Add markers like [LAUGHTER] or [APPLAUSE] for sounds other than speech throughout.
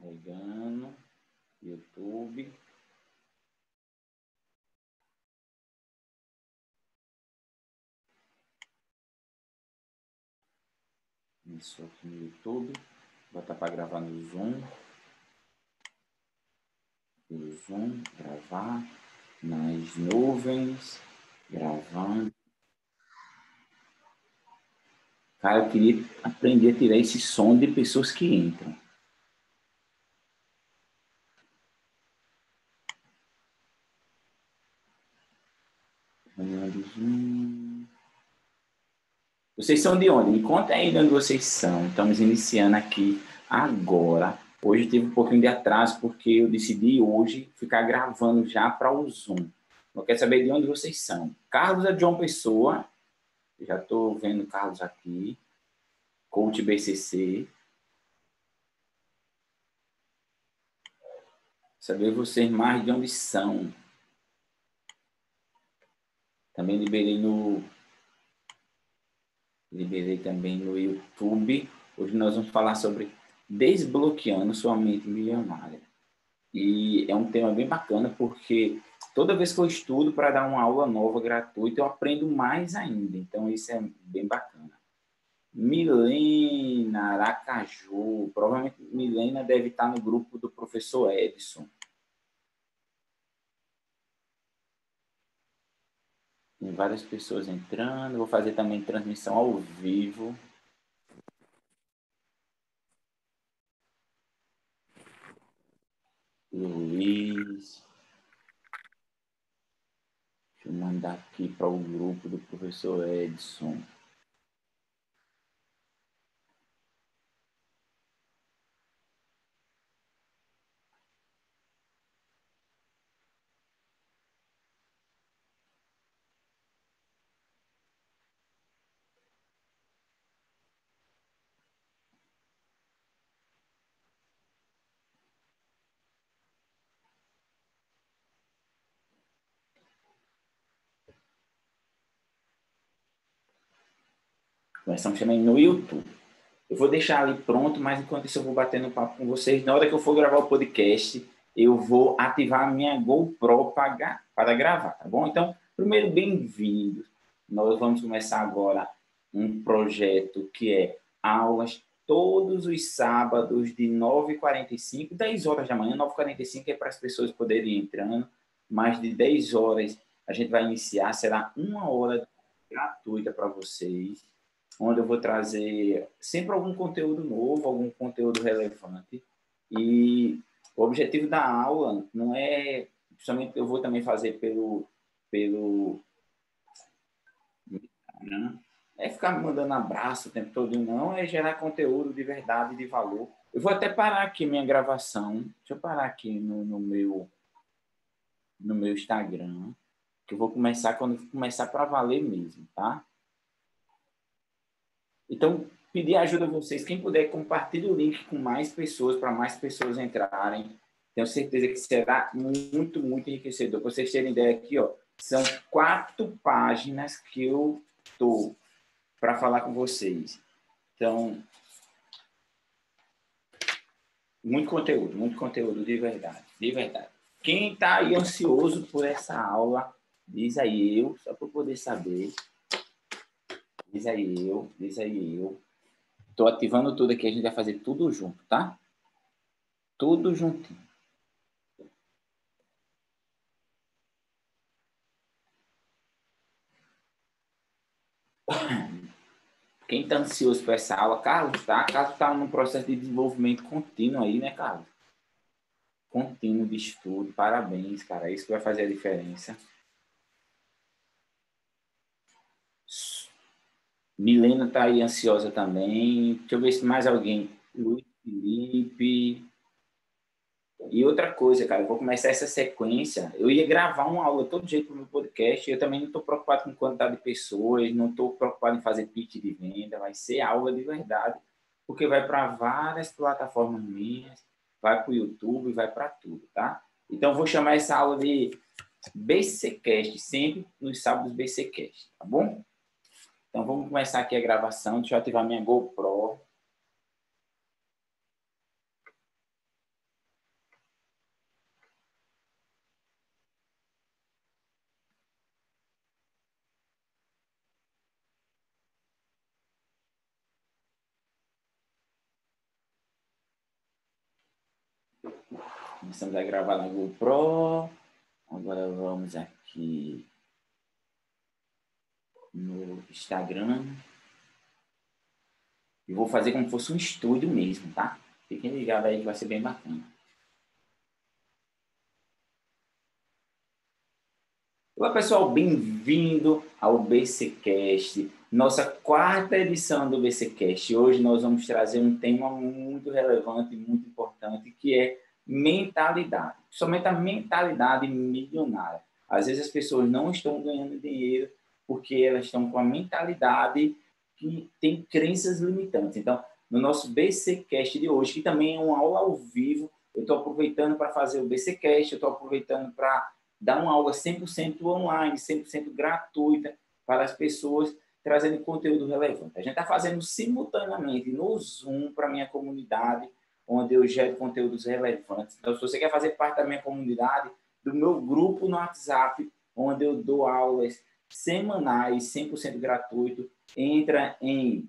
Carregando. YouTube. Isso aqui no YouTube. Vou botar para gravar no Zoom. No Zoom, gravar. Nas nuvens, gravando. Cara, eu queria aprender a tirar esse som de pessoas que entram. Vocês são de onde? Me conta aí de onde vocês são. Estamos iniciando aqui agora. Hoje tive um pouquinho de atraso, porque eu decidi hoje ficar gravando já para o Zoom. Eu quero saber de onde vocês são. Carlos é de João Pessoa. Já estou vendo Carlos aqui. Coach BCC. Saber vocês mais de onde são. Também liberei no liberei também no YouTube. Hoje nós vamos falar sobre desbloqueando sua mente milionária. E é um tema bem bacana porque toda vez que eu estudo para dar uma aula nova gratuita, eu aprendo mais ainda. Então isso é bem bacana. Milena Aracaju, provavelmente Milena deve estar no grupo do professor Edson. Tem várias pessoas entrando. Vou fazer também transmissão ao vivo. Luiz. Deixa eu mandar aqui para o grupo do professor Edson. Começamos também no YouTube. Eu vou deixar ali pronto, mas enquanto isso eu vou batendo papo com vocês. Na hora que eu for gravar o podcast, eu vou ativar a minha GoPro para, para gravar, tá bom? Então, primeiro, bem-vindos. Nós vamos começar agora um projeto que é aulas todos os sábados de 9h45, 10 horas da manhã, 9h45 é para as pessoas poderem ir entrando, mais de 10 horas a gente vai iniciar, será uma hora gratuita para vocês onde eu vou trazer sempre algum conteúdo novo, algum conteúdo relevante. E o objetivo da aula não é, principalmente eu vou também fazer pelo pelo é ficar mandando abraço o tempo todo, não, é gerar conteúdo de verdade, de valor. Eu vou até parar aqui minha gravação. Deixa eu parar aqui no, no meu no meu Instagram, que eu vou começar quando começar para valer mesmo, tá? Então, pedir ajuda a vocês. Quem puder, compartilhe o link com mais pessoas, para mais pessoas entrarem. Tenho certeza que será muito, muito enriquecedor. Para vocês terem ideia aqui, ó, são quatro páginas que eu estou para falar com vocês. Então, muito conteúdo, muito conteúdo de verdade, de verdade. Quem está aí ansioso por essa aula, diz aí eu, só para poder saber. Diz aí eu, diz aí eu. Estou ativando tudo aqui, a gente vai fazer tudo junto, tá? Tudo juntinho. Quem está ansioso para essa aula, Carlos, tá? Carlos está num processo de desenvolvimento contínuo aí, né, Carlos? Contínuo de estudo. Parabéns, cara. É isso que vai fazer a diferença. Milena está aí ansiosa também. Deixa eu ver se mais alguém. Luiz Felipe. E outra coisa, cara, eu vou começar essa sequência. Eu ia gravar uma aula todo jeito para o meu podcast. Eu também não estou preocupado com quantidade de pessoas, não estou preocupado em fazer pitch de venda. Vai ser aula de verdade, porque vai para várias plataformas minhas, vai para o YouTube, vai para tudo, tá? Então, vou chamar essa aula de BCcast, sempre nos sábados BCcast, tá bom? Então vamos começar aqui a gravação. Deixa eu ativar minha GoPro. Começamos a gravar na GoPro. Agora vamos aqui no Instagram. E vou fazer como se fosse um estúdio mesmo, tá? Fiquem ligados aí que vai ser bem bacana. Olá pessoal, bem-vindo ao BCcast, nossa quarta edição do BCcast. Hoje nós vamos trazer um tema muito relevante, muito importante, que é mentalidade. Somente a mentalidade milionária. Às vezes as pessoas não estão ganhando dinheiro porque elas estão com a mentalidade que tem crenças limitantes. Então, no nosso BCcast de hoje, que também é uma aula ao vivo, eu estou aproveitando para fazer o BCcast, eu estou aproveitando para dar uma aula 100% online, 100% gratuita para as pessoas, trazendo conteúdo relevante. A gente está fazendo simultaneamente no Zoom para a minha comunidade, onde eu gero conteúdos relevantes. Então, se você quer fazer parte da minha comunidade, do meu grupo no WhatsApp, onde eu dou aulas semanais, 100% gratuito, entra em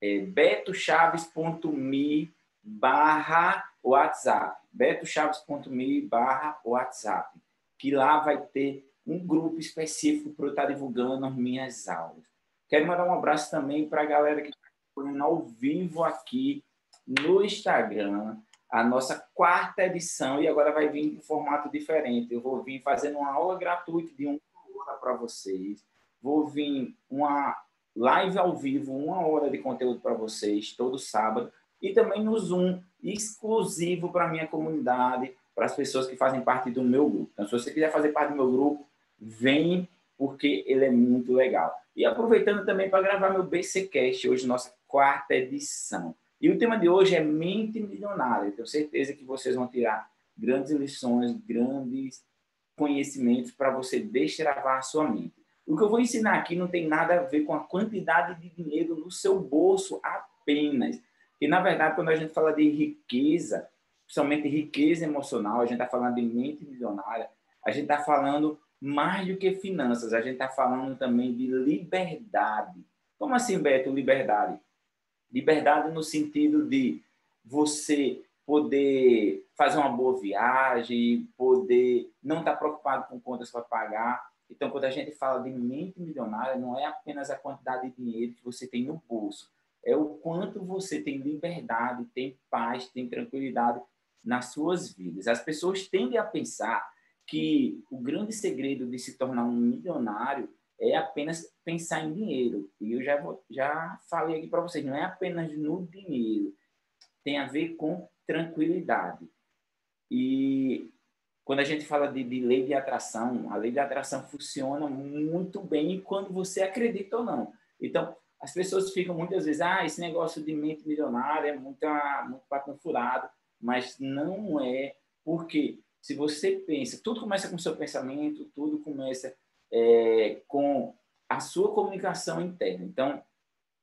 é, betochaves.me barra WhatsApp, betochaves.me barra WhatsApp que lá vai ter um grupo específico para eu estar divulgando as minhas aulas. Quero mandar um abraço também para a galera que está acompanhando ao vivo aqui no Instagram, a nossa quarta edição, e agora vai vir em formato diferente. Eu vou vir fazendo uma aula gratuita de uma hora para vocês. Vou vir uma live ao vivo, uma hora de conteúdo para vocês, todo sábado. E também no Zoom, exclusivo para a minha comunidade, para as pessoas que fazem parte do meu grupo. Então, se você quiser fazer parte do meu grupo, vem, porque ele é muito legal. E aproveitando também para gravar meu BCcast, hoje nossa quarta edição. E o tema de hoje é mente milionária. Tenho certeza que vocês vão tirar grandes lições, grandes conhecimentos para você destravar a sua mente. O que eu vou ensinar aqui não tem nada a ver com a quantidade de dinheiro no seu bolso apenas. E, na verdade, quando a gente fala de riqueza, principalmente riqueza emocional, a gente está falando de mente milionária, a gente está falando mais do que finanças, a gente está falando também de liberdade. Como assim, Beto, liberdade? Liberdade no sentido de você poder fazer uma boa viagem, poder não estar tá preocupado com contas para pagar. Então, quando a gente fala de mente milionária, não é apenas a quantidade de dinheiro que você tem no bolso, é o quanto você tem liberdade, tem paz, tem tranquilidade nas suas vidas. As pessoas tendem a pensar que o grande segredo de se tornar um milionário é apenas pensar em dinheiro. E eu já, vou, já falei aqui para vocês, não é apenas no dinheiro, tem a ver com tranquilidade. E quando a gente fala de, de, lei de atração, a lei de atração funciona muito bem quando você acredita ou não. Então, as pessoas ficam muitas vezes, ah, esse negócio de mente milionária é muito, muito papo furado mas não é porque se você pensa, tudo começa com o seu pensamento, tudo começa é, com a sua comunicação interna. Então,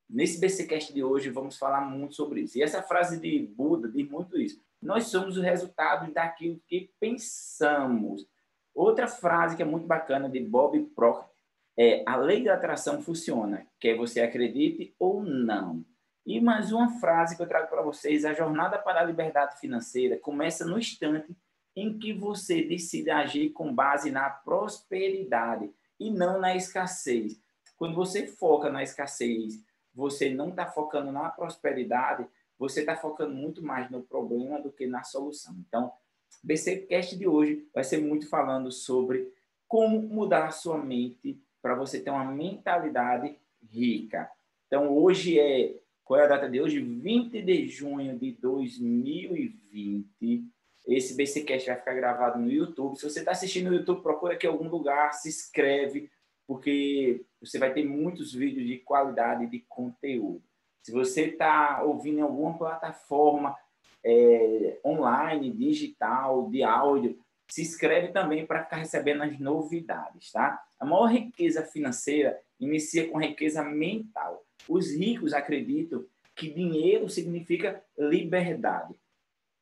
nesse BCcast de hoje, vamos falar muito sobre isso. E essa frase de Buda diz muito isso. Nós somos o resultado daquilo que pensamos. Outra frase que é muito bacana de Bob Proctor é: a lei da atração funciona, quer você acredite ou não. E mais uma frase que eu trago para vocês: a jornada para a liberdade financeira começa no instante em que você decide agir com base na prosperidade e não na escassez. Quando você foca na escassez, você não está focando na prosperidade, você está focando muito mais no problema do que na solução. Então, o BCcast de hoje vai ser muito falando sobre como mudar a sua mente para você ter uma mentalidade rica. Então, hoje é qual é a data de hoje? 20 de junho de 2020. Esse BCcast vai ficar gravado no YouTube. Se você está assistindo no YouTube, procura aqui algum lugar, se inscreve, porque você vai ter muitos vídeos de qualidade de conteúdo. Se você está ouvindo em alguma plataforma é, online, digital, de áudio, se inscreve também para ficar recebendo as novidades, tá? A maior riqueza financeira inicia com riqueza mental. Os ricos acreditam que dinheiro significa liberdade.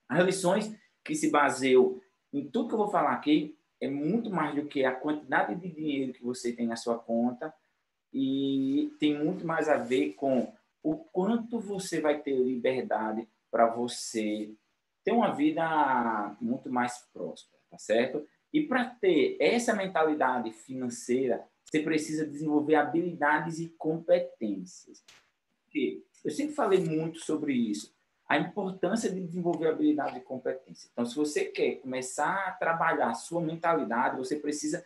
As lições que se baseiam em tudo que eu vou falar aqui é muito mais do que a quantidade de dinheiro que você tem na sua conta e tem muito mais a ver com o quanto você vai ter liberdade para você ter uma vida muito mais próspera, tá certo? E para ter essa mentalidade financeira, você precisa desenvolver habilidades e competências. Eu sempre falei muito sobre isso, a importância de desenvolver habilidade e competência. Então, se você quer começar a trabalhar a sua mentalidade, você precisa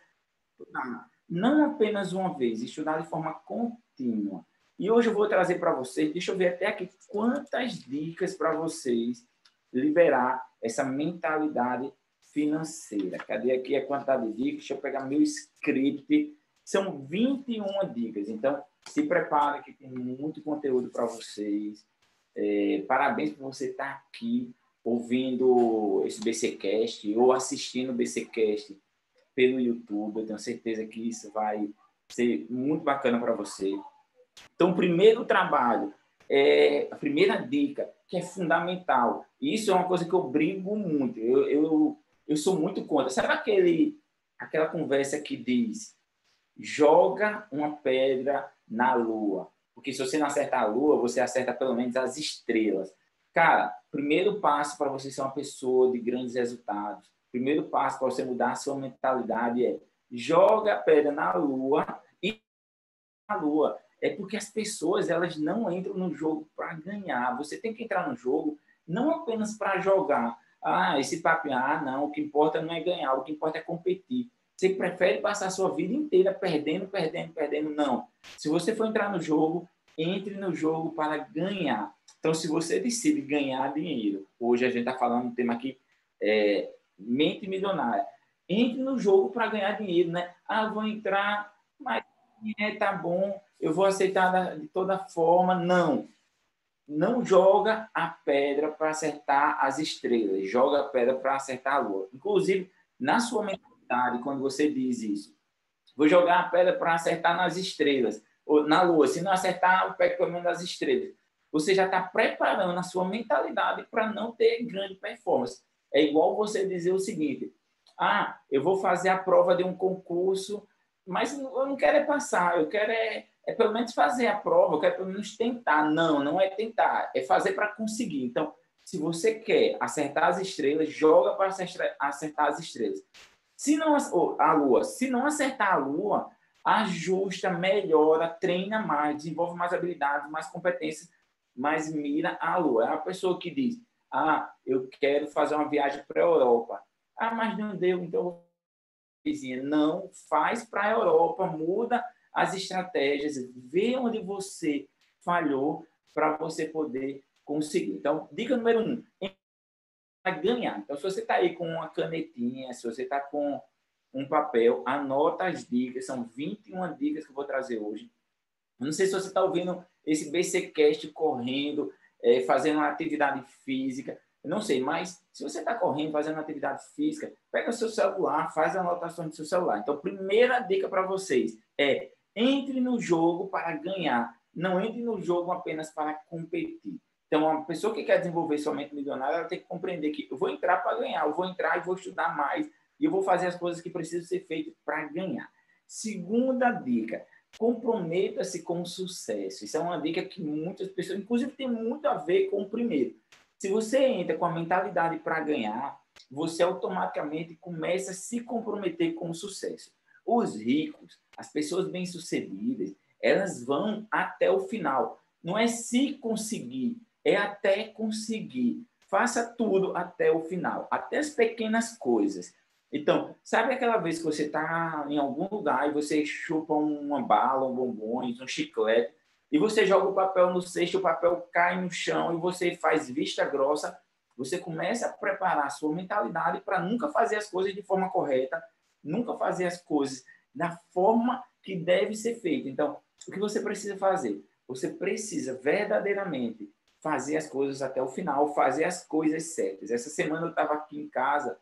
estudar, não apenas uma vez, estudar de forma contínua. E hoje eu vou trazer para vocês, deixa eu ver até aqui quantas dicas para vocês liberar essa mentalidade financeira. Cadê aqui a quantidade de dicas? Deixa eu pegar meu script. São 21 dicas. Então, se prepare que tem muito conteúdo para vocês. É, parabéns por você estar aqui ouvindo esse BCcast ou assistindo o BCcast pelo YouTube. Eu tenho certeza que isso vai ser muito bacana para você. Então, o primeiro trabalho, é, a primeira dica, que é fundamental. Isso é uma coisa que eu brigo muito. Eu, eu, eu sou muito contra. Sabe aquele, aquela conversa que diz joga uma pedra na lua? Porque se você não acertar a lua, você acerta pelo menos as estrelas. Cara, primeiro passo para você ser uma pessoa de grandes resultados, primeiro passo para você mudar a sua mentalidade é joga a pedra na lua e na lua. É porque as pessoas elas não entram no jogo para ganhar. Você tem que entrar no jogo não apenas para jogar. Ah, esse papo, ah, não, o que importa não é ganhar, o que importa é competir. Você prefere passar a sua vida inteira perdendo, perdendo, perdendo? Não. Se você for entrar no jogo, entre no jogo para ganhar. Então, se você decide ganhar dinheiro, hoje a gente está falando um tema aqui, é, mente milionária. Entre no jogo para ganhar dinheiro, né? Ah, vou entrar, mas é, tá bom, eu vou aceitar de toda forma. Não. Não joga a pedra para acertar as estrelas, joga a pedra para acertar a lua. Inclusive, na sua mente quando você diz isso. Vou jogar a pedra para acertar nas estrelas, ou na lua. Se não acertar, eu pego pelo menos nas estrelas. Você já está preparando a sua mentalidade para não ter grande performance. É igual você dizer o seguinte: ah, eu vou fazer a prova de um concurso, mas eu não quero é passar, eu quero é, é pelo menos fazer a prova, eu quero pelo menos tentar. Não, não é tentar, é fazer para conseguir. Então, se você quer acertar as estrelas, joga para acertar as estrelas. Se não a Lua, se não acertar a Lua, ajusta, melhora, treina mais, desenvolve mais habilidades, mais competências, mas mira a Lua. É a pessoa que diz: "Ah, eu quero fazer uma viagem para a Europa". Ah, mas não deu, então não faz para a Europa, muda as estratégias, vê onde você falhou para você poder conseguir. Então, dica número um: a ganhar. Então, se você está aí com uma canetinha, se você está com um papel, anota as dicas. São 21 dicas que eu vou trazer hoje. não sei se você está ouvindo esse BCcast correndo, é, fazendo uma atividade física. Não sei, mas se você está correndo, fazendo uma atividade física, pega o seu celular, faz anotações do seu celular. Então, primeira dica para vocês é entre no jogo para ganhar. Não entre no jogo apenas para competir. Então, uma pessoa que quer desenvolver sua mente milionária, ela tem que compreender que eu vou entrar para ganhar, eu vou entrar e vou estudar mais, e eu vou fazer as coisas que precisam ser feitas para ganhar. Segunda dica, comprometa-se com o sucesso. Isso é uma dica que muitas pessoas, inclusive, tem muito a ver com o primeiro. Se você entra com a mentalidade para ganhar, você automaticamente começa a se comprometer com o sucesso. Os ricos, as pessoas bem-sucedidas, elas vão até o final. Não é se conseguir, é até conseguir. Faça tudo até o final, até as pequenas coisas. Então, sabe aquela vez que você está em algum lugar e você chupa uma bala, um bombons, um chiclete, e você joga o papel no cesto, o papel cai no chão e você faz vista grossa, você começa a preparar a sua mentalidade para nunca fazer as coisas de forma correta, nunca fazer as coisas da forma que deve ser feita. Então, o que você precisa fazer? Você precisa verdadeiramente fazer as coisas até o final, fazer as coisas certas. Essa semana eu estava aqui em casa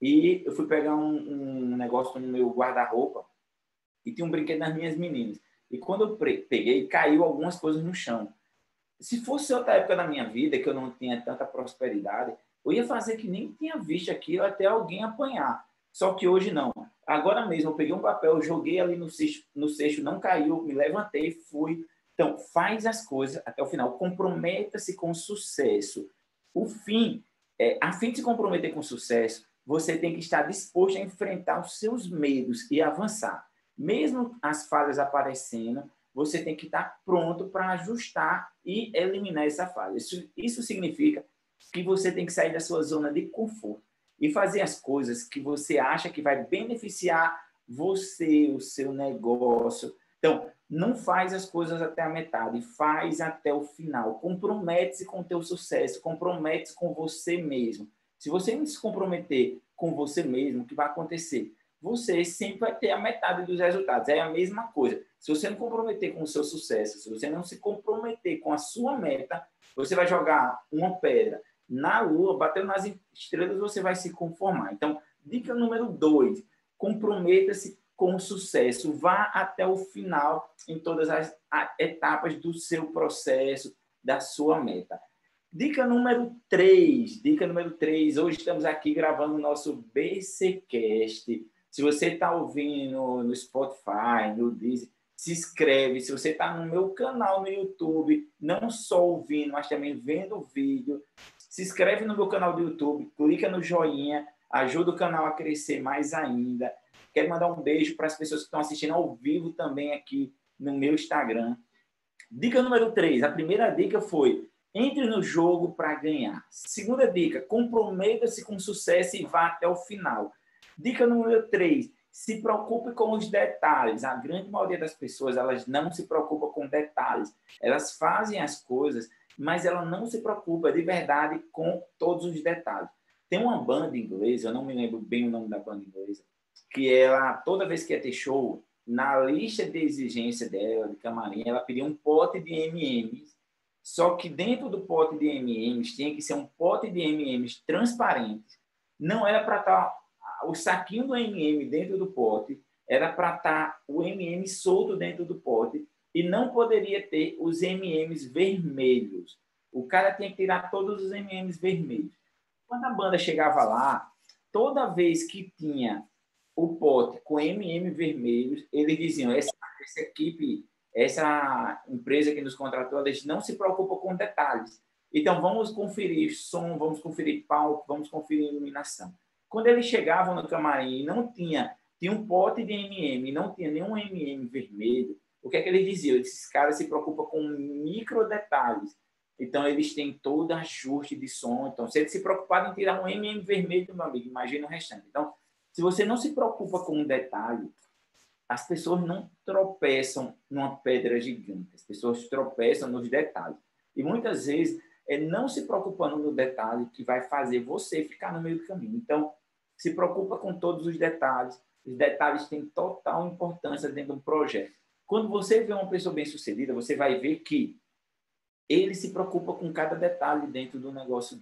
e eu fui pegar um, um negócio no meu guarda-roupa e tinha um brinquedo das minhas meninas. E quando eu peguei, caiu algumas coisas no chão. Se fosse outra época da minha vida, que eu não tinha tanta prosperidade, eu ia fazer que nem tinha visto aquilo até alguém apanhar. Só que hoje não. Agora mesmo, eu peguei um papel, joguei ali no cesto, no cesto não caiu, me levantei, fui, então, faz as coisas até o final, comprometa-se com sucesso. O fim é, a fim de se comprometer com sucesso, você tem que estar disposto a enfrentar os seus medos e avançar. Mesmo as falhas aparecendo, você tem que estar pronto para ajustar e eliminar essa falha. Isso, isso significa que você tem que sair da sua zona de conforto e fazer as coisas que você acha que vai beneficiar você, o seu negócio. Então, não faz as coisas até a metade, faz até o final. Compromete-se com o teu sucesso, compromete-se com você mesmo. Se você não se comprometer com você mesmo, o que vai acontecer? Você sempre vai ter a metade dos resultados. É a mesma coisa. Se você não comprometer com o seu sucesso, se você não se comprometer com a sua meta, você vai jogar uma pedra na lua, batendo nas estrelas, você vai se conformar. Então, dica número dois: comprometa-se com sucesso. Vá até o final em todas as etapas do seu processo, da sua meta. Dica número 3. Dica número 3. Hoje estamos aqui gravando o nosso BCcast. Se você está ouvindo no Spotify, no Deezer, se inscreve. Se você está no meu canal no YouTube, não só ouvindo, mas também vendo o vídeo, se inscreve no meu canal do YouTube, clica no joinha, ajuda o canal a crescer mais ainda. Quero mandar um beijo para as pessoas que estão assistindo ao vivo também aqui no meu Instagram. Dica número 3. A primeira dica foi entre no jogo para ganhar. Segunda dica, comprometa-se com sucesso e vá até o final. Dica número 3, se preocupe com os detalhes. A grande maioria das pessoas, elas não se preocupam com detalhes. Elas fazem as coisas, mas ela não se preocupa de verdade com todos os detalhes. Tem uma banda inglesa, eu não me lembro bem o nome da banda inglesa, que ela, toda vez que ia ter show, na lista de exigência dela, de camarim, ela pedia um pote de M&M's só que dentro do pote de M&M's tinha que ser um pote de M&M's transparente. Não era para estar tá o saquinho do M&M dentro do pote, era para estar tá o M&M solto dentro do pote e não poderia ter os M&M's vermelhos. O cara tinha que tirar todos os M&M's vermelhos. Quando a banda chegava lá, toda vez que tinha o pote com M&M vermelhos, eles diziam: essa, essa equipe essa empresa que nos contratou, eles não se preocupa com detalhes. Então, vamos conferir som, vamos conferir palco, vamos conferir iluminação. Quando eles chegavam no camarim e não tinha, tinha um pote de MM, não tinha nenhum MM vermelho, o que é que eles diziam? Esses caras se preocupam com micro detalhes. Então, eles têm todo ajuste de som. Então, se eles se preocuparem em tirar um MM vermelho, meu amigo, imagina o restante. Então, se você não se preocupa com um detalhe, as pessoas não tropeçam numa pedra gigante, as pessoas tropeçam nos detalhes. E muitas vezes é não se preocupando no detalhe que vai fazer você ficar no meio do caminho. Então, se preocupa com todos os detalhes. Os detalhes têm total importância dentro de um projeto. Quando você vê uma pessoa bem-sucedida, você vai ver que ele se preocupa com cada detalhe dentro do negócio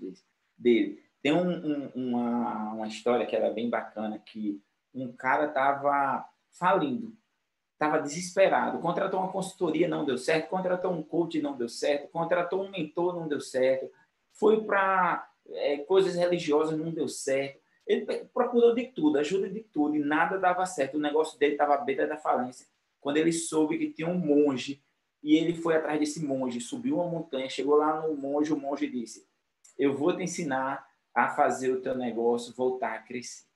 dele. Tem um, um, uma, uma história que era bem bacana, que um cara estava falindo. Estava desesperado. Contratou uma consultoria, não deu certo. Contratou um coach, não deu certo. Contratou um mentor, não deu certo. Foi para é, coisas religiosas, não deu certo. Ele procurou de tudo, ajuda de tudo, e nada dava certo. O negócio dele estava à beira da falência. Quando ele soube que tinha um monge, e ele foi atrás desse monge, subiu uma montanha, chegou lá no monge, o monge disse: Eu vou te ensinar a fazer o teu negócio voltar a crescer.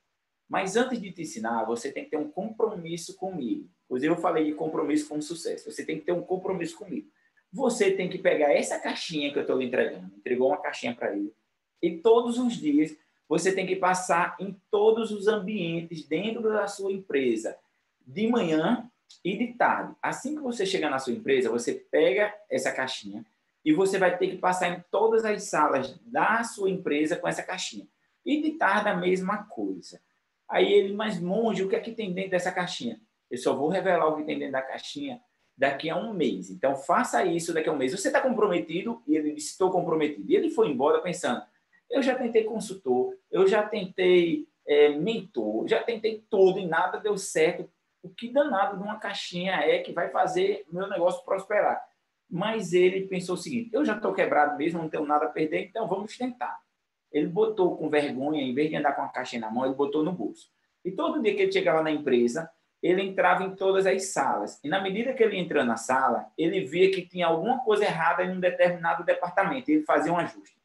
Mas antes de te ensinar, você tem que ter um compromisso comigo. Inclusive, eu falei de compromisso com sucesso. Você tem que ter um compromisso comigo. Você tem que pegar essa caixinha que eu estou lhe entregando, entregou uma caixinha para ele, e todos os dias você tem que passar em todos os ambientes dentro da sua empresa, de manhã e de tarde. Assim que você chegar na sua empresa, você pega essa caixinha e você vai ter que passar em todas as salas da sua empresa com essa caixinha. E de tarde a mesma coisa. Aí ele, mas monge, o que é que tem dentro dessa caixinha? Eu só vou revelar o que tem dentro da caixinha daqui a um mês. Então faça isso daqui a um mês. Você está comprometido? E ele disse: estou comprometido. E ele foi embora pensando: eu já tentei consultor, eu já tentei é, mentor, já tentei tudo e nada deu certo. O que danado de uma caixinha é que vai fazer meu negócio prosperar? Mas ele pensou o seguinte: eu já estou quebrado mesmo, não tenho nada a perder, então vamos tentar. Ele botou com vergonha, em vez de andar com a caixinha na mão, ele botou no bolso. E todo dia que ele chegava na empresa, ele entrava em todas as salas. E na medida que ele entrava na sala, ele via que tinha alguma coisa errada em um determinado departamento. Ele fazia um ajuste.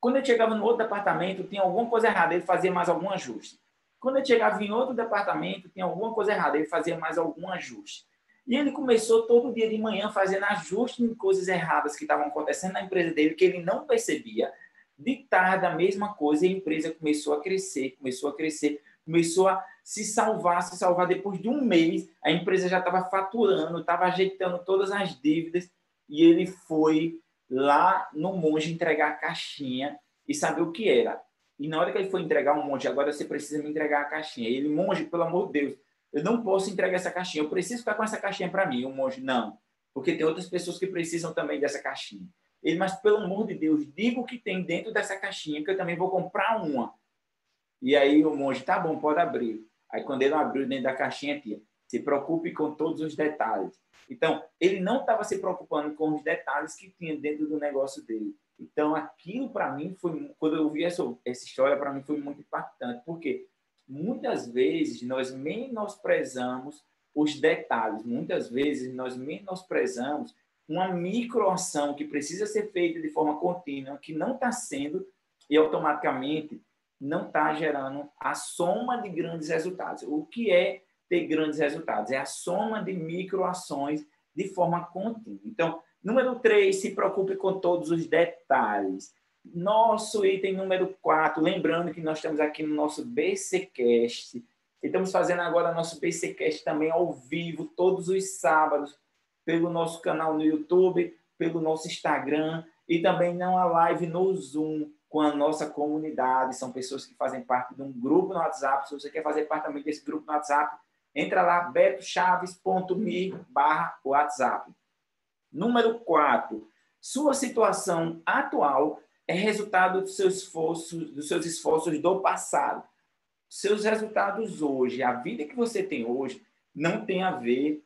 Quando ele chegava no outro departamento, tinha alguma coisa errada, ele fazia mais algum ajuste. Quando ele chegava em outro departamento, tinha alguma coisa errada, ele fazia mais algum ajuste. E ele começou todo dia de manhã fazendo ajustes em coisas erradas que estavam acontecendo na empresa dele, que ele não percebia. De tarde, a mesma coisa, e a empresa começou a crescer, começou a crescer, começou a se salvar, se salvar. Depois de um mês, a empresa já estava faturando, estava ajeitando todas as dívidas, e ele foi lá no monge entregar a caixinha e saber o que era. E na hora que ele foi entregar um monge, agora você precisa me entregar a caixinha. Ele, monge, pelo amor de Deus, eu não posso entregar essa caixinha, eu preciso ficar com essa caixinha para mim. O monge, não, porque tem outras pessoas que precisam também dessa caixinha. Ele, mas pelo amor de Deus, diga o que tem dentro dessa caixinha, que eu também vou comprar uma. E aí o monge, tá bom, pode abrir. Aí quando ele abriu dentro da caixinha, tinha, se preocupe com todos os detalhes. Então, ele não estava se preocupando com os detalhes que tinha dentro do negócio dele. Então, aquilo para mim foi, quando eu vi essa, essa história, para mim foi muito impactante, porque muitas vezes nós menosprezamos os detalhes, muitas vezes nós menosprezamos uma microação que precisa ser feita de forma contínua, que não está sendo, e automaticamente não está gerando a soma de grandes resultados. O que é ter grandes resultados? É a soma de microações de forma contínua. Então, número três, se preocupe com todos os detalhes. Nosso item número quatro, lembrando que nós estamos aqui no nosso BCcast. Estamos fazendo agora nosso BCcast também ao vivo, todos os sábados, pelo nosso canal no YouTube, pelo nosso Instagram e também não live no Zoom com a nossa comunidade. São pessoas que fazem parte de um grupo no WhatsApp. Se você quer fazer parte também desse grupo no WhatsApp, entra lá, betochaves.me barra WhatsApp. Número 4. Sua situação atual é resultado dos seus esforços, dos seus esforços do passado. Seus resultados hoje, a vida que você tem hoje, não tem a ver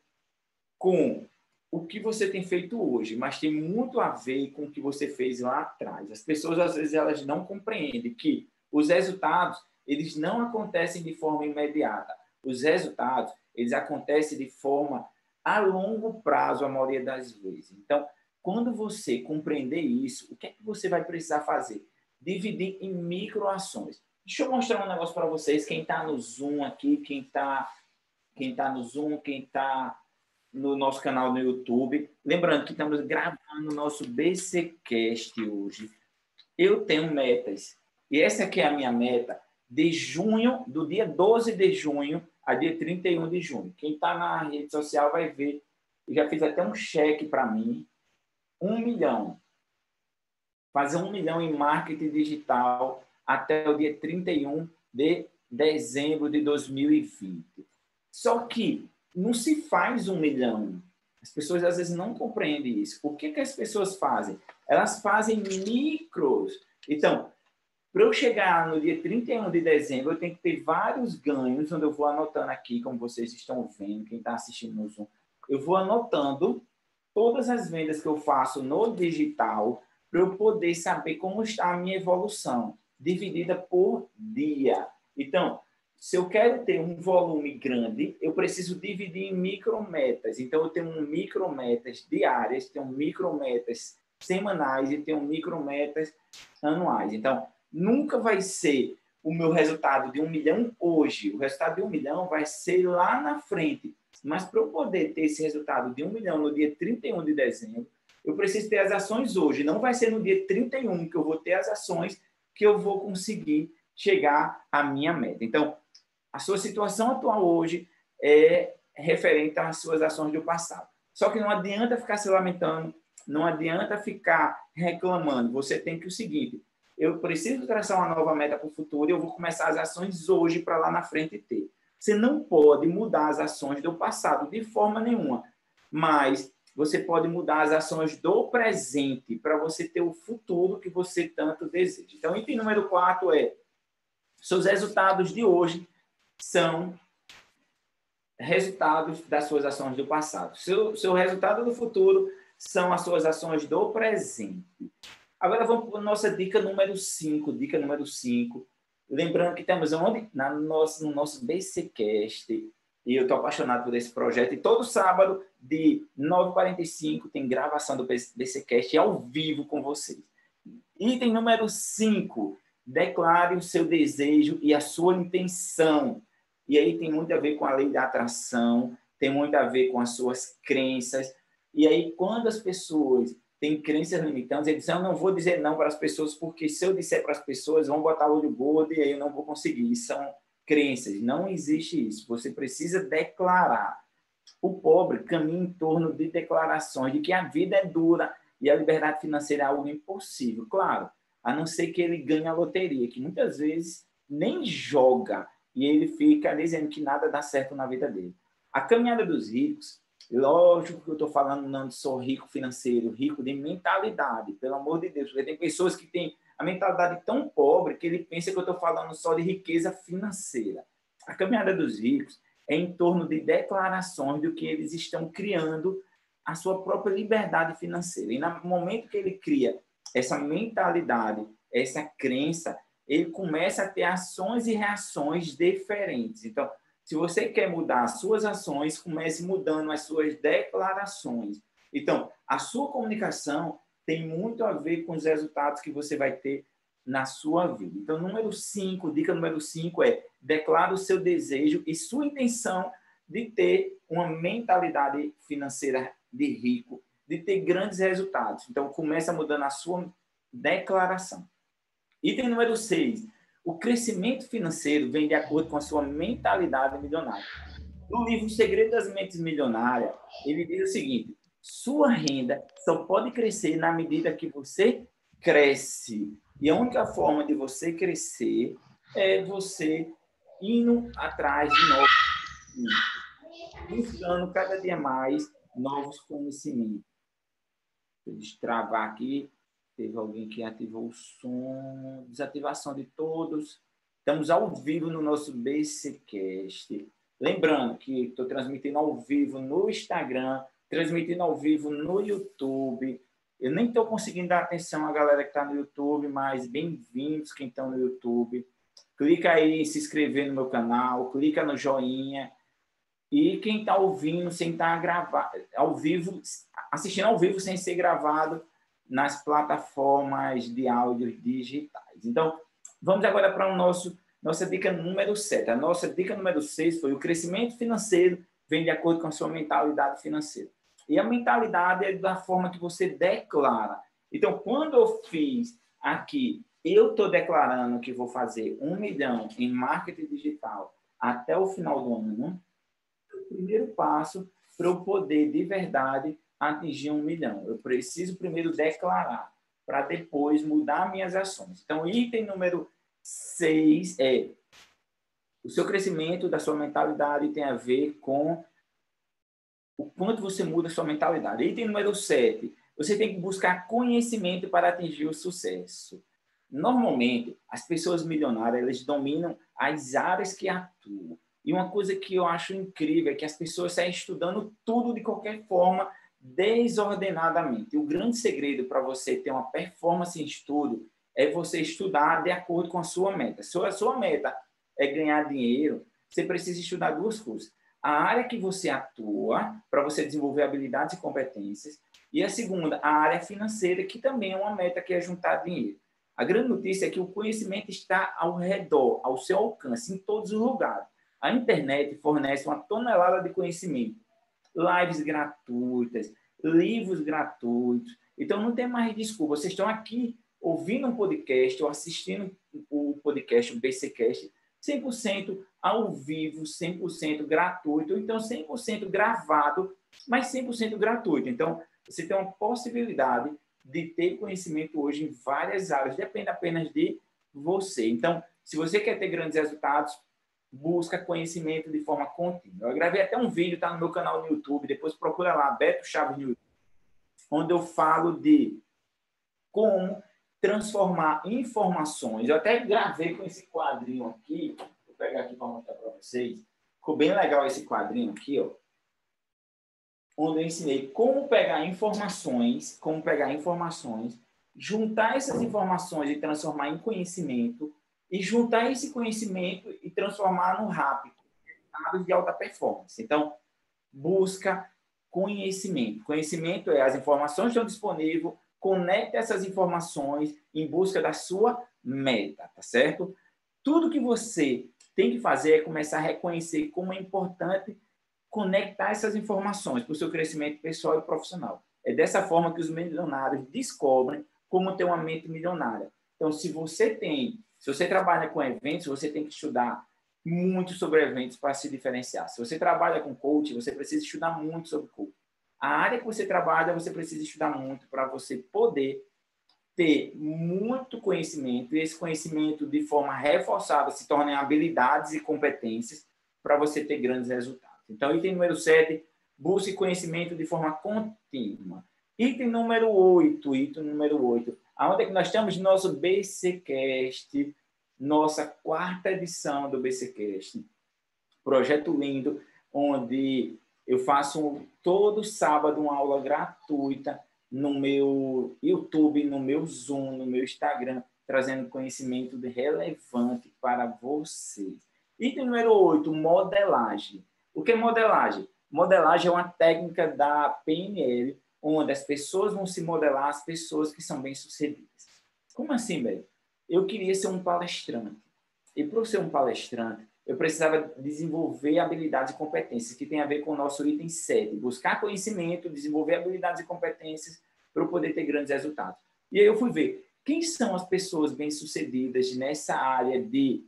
com o que você tem feito hoje, mas tem muito a ver com o que você fez lá atrás. As pessoas às vezes elas não compreendem que os resultados eles não acontecem de forma imediata. Os resultados eles acontecem de forma a longo prazo a maioria das vezes. Então, quando você compreender isso, o que é que você vai precisar fazer? Dividir em microações. Deixa eu mostrar um negócio para vocês. Quem está no Zoom aqui, quem está quem tá no Zoom, quem está no nosso canal no YouTube. Lembrando que estamos gravando o nosso BCcast hoje. Eu tenho metas. E essa aqui é a minha meta de junho, do dia 12 de junho a dia 31 de junho. Quem está na rede social vai ver. Eu já fiz até um cheque para mim. Um milhão. Fazer um milhão em marketing digital até o dia 31 de dezembro de 2020. Só que não se faz um milhão. As pessoas às vezes não compreendem isso. O que, que as pessoas fazem? Elas fazem micros. Então, para eu chegar no dia 31 de dezembro, eu tenho que ter vários ganhos, onde eu vou anotando aqui, como vocês estão vendo, quem está assistindo no Zoom, eu vou anotando todas as vendas que eu faço no digital para eu poder saber como está a minha evolução, dividida por dia. Então, se eu quero ter um volume grande, eu preciso dividir em micrometas. Então, eu tenho micrometas diárias, tenho micrometas semanais e tenho micrometas anuais. Então, nunca vai ser o meu resultado de um milhão hoje. O resultado de um milhão vai ser lá na frente. Mas para eu poder ter esse resultado de um milhão no dia 31 de dezembro, eu preciso ter as ações hoje. Não vai ser no dia 31 que eu vou ter as ações que eu vou conseguir chegar à minha meta. Então, a sua situação atual hoje é referente às suas ações do passado. Só que não adianta ficar se lamentando, não adianta ficar reclamando. Você tem que o seguinte: eu preciso traçar uma nova meta para o futuro e eu vou começar as ações hoje para lá na frente ter. Você não pode mudar as ações do passado de forma nenhuma, mas você pode mudar as ações do presente para você ter o futuro que você tanto deseja. Então, item número 4 é seus resultados de hoje são resultados das suas ações do passado. Seu, seu resultado do futuro são as suas ações do presente. Agora vamos para a nossa dica número 5. Dica número 5. Lembrando que temos onde? Na nosso, no nosso BCcast. E eu estou apaixonado por esse projeto. E todo sábado, de 9h45, tem gravação do BCcast ao vivo com vocês. Item número 5. Declare o seu desejo e a sua intenção. E aí tem muito a ver com a lei da atração, tem muito a ver com as suas crenças. E aí, quando as pessoas têm crenças limitantes, eles dizem, eu não vou dizer não para as pessoas, porque se eu disser para as pessoas, vão botar o olho gordo e aí eu não vou conseguir. São crenças. Não existe isso. Você precisa declarar. O pobre caminha em torno de declarações de que a vida é dura e a liberdade financeira é algo impossível. Claro, a não ser que ele ganhe a loteria, que muitas vezes nem joga e ele fica dizendo que nada dá certo na vida dele. A caminhada dos ricos, lógico que eu estou falando não só rico financeiro, rico de mentalidade, pelo amor de Deus, porque tem pessoas que têm a mentalidade tão pobre que ele pensa que eu estou falando só de riqueza financeira. A caminhada dos ricos é em torno de declarações do que eles estão criando a sua própria liberdade financeira. E no momento que ele cria essa mentalidade, essa crença, ele começa a ter ações e reações diferentes. Então, se você quer mudar as suas ações, comece mudando as suas declarações. Então, a sua comunicação tem muito a ver com os resultados que você vai ter na sua vida. Então, número 5, dica número 5 é declara o seu desejo e sua intenção de ter uma mentalidade financeira de rico, de ter grandes resultados. Então, começa mudando a sua declaração. Item número 6. O crescimento financeiro vem de acordo com a sua mentalidade milionária. No livro Segredo das Mentes Milionárias, ele diz o seguinte: sua renda só pode crescer na medida que você cresce. E a única forma de você crescer é você indo atrás de novos buscando cada dia mais novos conhecimentos. Eu destravar aqui. Teve alguém que ativou o som. Desativação de todos. Estamos ao vivo no nosso BCCast. Lembrando que estou transmitindo ao vivo no Instagram, transmitindo ao vivo no YouTube. Eu nem estou conseguindo dar atenção à galera que está no YouTube, mas bem-vindos quem estão no YouTube. Clica aí em se inscrever no meu canal, clica no joinha. E quem está ouvindo sem estar tá gravado, ao vivo, assistindo ao vivo sem ser gravado nas plataformas de áudio digitais. Então, vamos agora para o nosso nossa dica número 7. A nossa dica número 6 foi o crescimento financeiro vem de acordo com a sua mentalidade financeira. E a mentalidade é da forma que você declara. Então, quando eu fiz aqui, eu estou declarando que vou fazer um milhão em marketing digital até o final do ano, o primeiro passo para eu poder de verdade atingir um milhão. Eu preciso primeiro declarar para depois mudar minhas ações. Então, item número seis é o seu crescimento da sua mentalidade tem a ver com o quanto você muda a sua mentalidade. Item número 7. Você tem que buscar conhecimento para atingir o sucesso. Normalmente, as pessoas milionárias, elas dominam as áreas que atuam. E uma coisa que eu acho incrível é que as pessoas saem estudando tudo de qualquer forma, desordenadamente. O grande segredo para você ter uma performance em estudo é você estudar de acordo com a sua meta. Se a sua meta é ganhar dinheiro, você precisa estudar duas coisas a área que você atua para você desenvolver habilidades e competências. E a segunda, a área financeira, que também é uma meta que é juntar dinheiro. A grande notícia é que o conhecimento está ao redor, ao seu alcance, em todos os lugares. A internet fornece uma tonelada de conhecimento, lives gratuitas, livros gratuitos. Então não tem mais desculpa. Vocês estão aqui ouvindo um podcast ou assistindo o podcast, o BCcast, 100% ao vivo, 100% gratuito, então 100% gravado, mas 100% gratuito. Então, você tem uma possibilidade de ter conhecimento hoje em várias áreas, depende apenas de você. Então, se você quer ter grandes resultados, busca conhecimento de forma contínua. Eu gravei até um vídeo, está no meu canal no YouTube, depois procura lá, Beto Chaves no YouTube, onde eu falo de como transformar informações. Eu até gravei com esse quadrinho aqui, vou pegar aqui para mostrar para vocês. Ficou bem legal esse quadrinho aqui, ó. Onde eu ensinei como pegar informações, como pegar informações, juntar essas informações e transformar em conhecimento, e juntar esse conhecimento e transformar no rápido, resultados de alta performance. Então, busca conhecimento. Conhecimento é as informações que estão disponíveis, conecte essas informações em busca da sua meta, tá certo? Tudo que você tem que fazer é começar a reconhecer como é importante conectar essas informações para o seu crescimento pessoal e profissional. É dessa forma que os milionários descobrem como ter uma mente milionária. Então, se você tem, se você trabalha com eventos, você tem que estudar muito sobre eventos para se diferenciar. Se você trabalha com coach, você precisa estudar muito sobre coach. A área que você trabalha, você precisa estudar muito para você poder ter muito conhecimento e esse conhecimento de forma reforçada se torna em habilidades e competências para você ter grandes resultados. Então, item número 7, busque conhecimento de forma contínua. Item número 8, item número 8, aonde é que nós no nosso BCcast, nossa quarta edição do BCcast. Projeto lindo, onde eu faço todo sábado uma aula gratuita no meu YouTube, no meu Zoom, no meu Instagram, trazendo conhecimento relevante para vocês. Item número 8, modelagem. O que é modelagem? Modelagem é uma técnica da PNL, onde as pessoas vão se modelar as pessoas que são bem-sucedidas. Como assim, velho? Eu queria ser um palestrante. E para ser um palestrante, eu precisava desenvolver habilidades e competências, que tem a ver com o nosso item 7. Buscar conhecimento, desenvolver habilidades e competências para eu poder ter grandes resultados. E aí eu fui ver quem são as pessoas bem-sucedidas nessa área de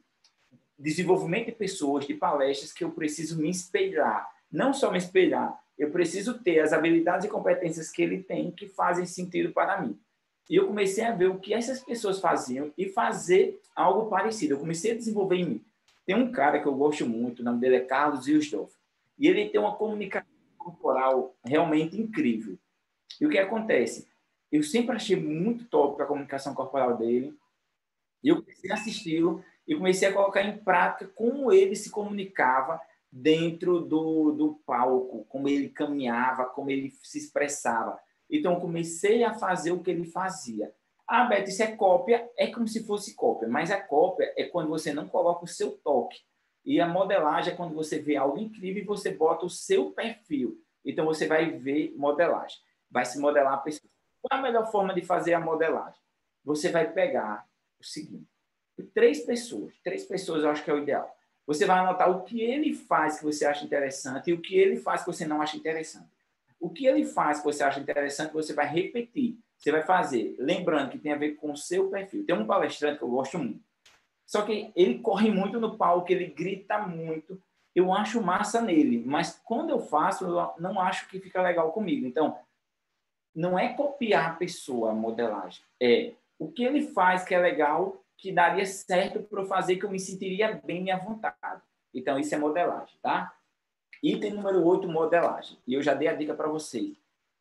desenvolvimento de pessoas, de palestras, que eu preciso me espelhar. Não só me espelhar, eu preciso ter as habilidades e competências que ele tem que fazem sentido para mim. E eu comecei a ver o que essas pessoas faziam e fazer algo parecido. Eu comecei a desenvolver em mim. Tem um cara que eu gosto muito, o nome dele é Carlos Wilsdorf, e ele tem uma comunicação corporal realmente incrível. E o que acontece? Eu sempre achei muito top a comunicação corporal dele, e eu comecei a assisti-lo e comecei a colocar em prática como ele se comunicava dentro do, do palco, como ele caminhava, como ele se expressava. Então, comecei a fazer o que ele fazia. Ah, Beto, isso é cópia, é como se fosse cópia, mas a cópia é quando você não coloca o seu toque. E a modelagem é quando você vê algo incrível e você bota o seu perfil. Então você vai ver modelagem, vai se modelar a pessoa. Qual a melhor forma de fazer a modelagem? Você vai pegar o seguinte: três pessoas, três pessoas eu acho que é o ideal. Você vai anotar o que ele faz que você acha interessante e o que ele faz que você não acha interessante. O que ele faz que você acha interessante, você vai repetir. Você vai fazer, lembrando que tem a ver com o seu perfil. Tem um palestrante que eu gosto muito. Só que ele corre muito no palco, ele grita muito. Eu acho massa nele, mas quando eu faço, eu não acho que fica legal comigo. Então, não é copiar a pessoa, a modelagem. É o que ele faz que é legal, que daria certo para eu fazer, que eu me sentiria bem à vontade. Então, isso é modelagem, tá? Item número 8, modelagem. E eu já dei a dica para vocês.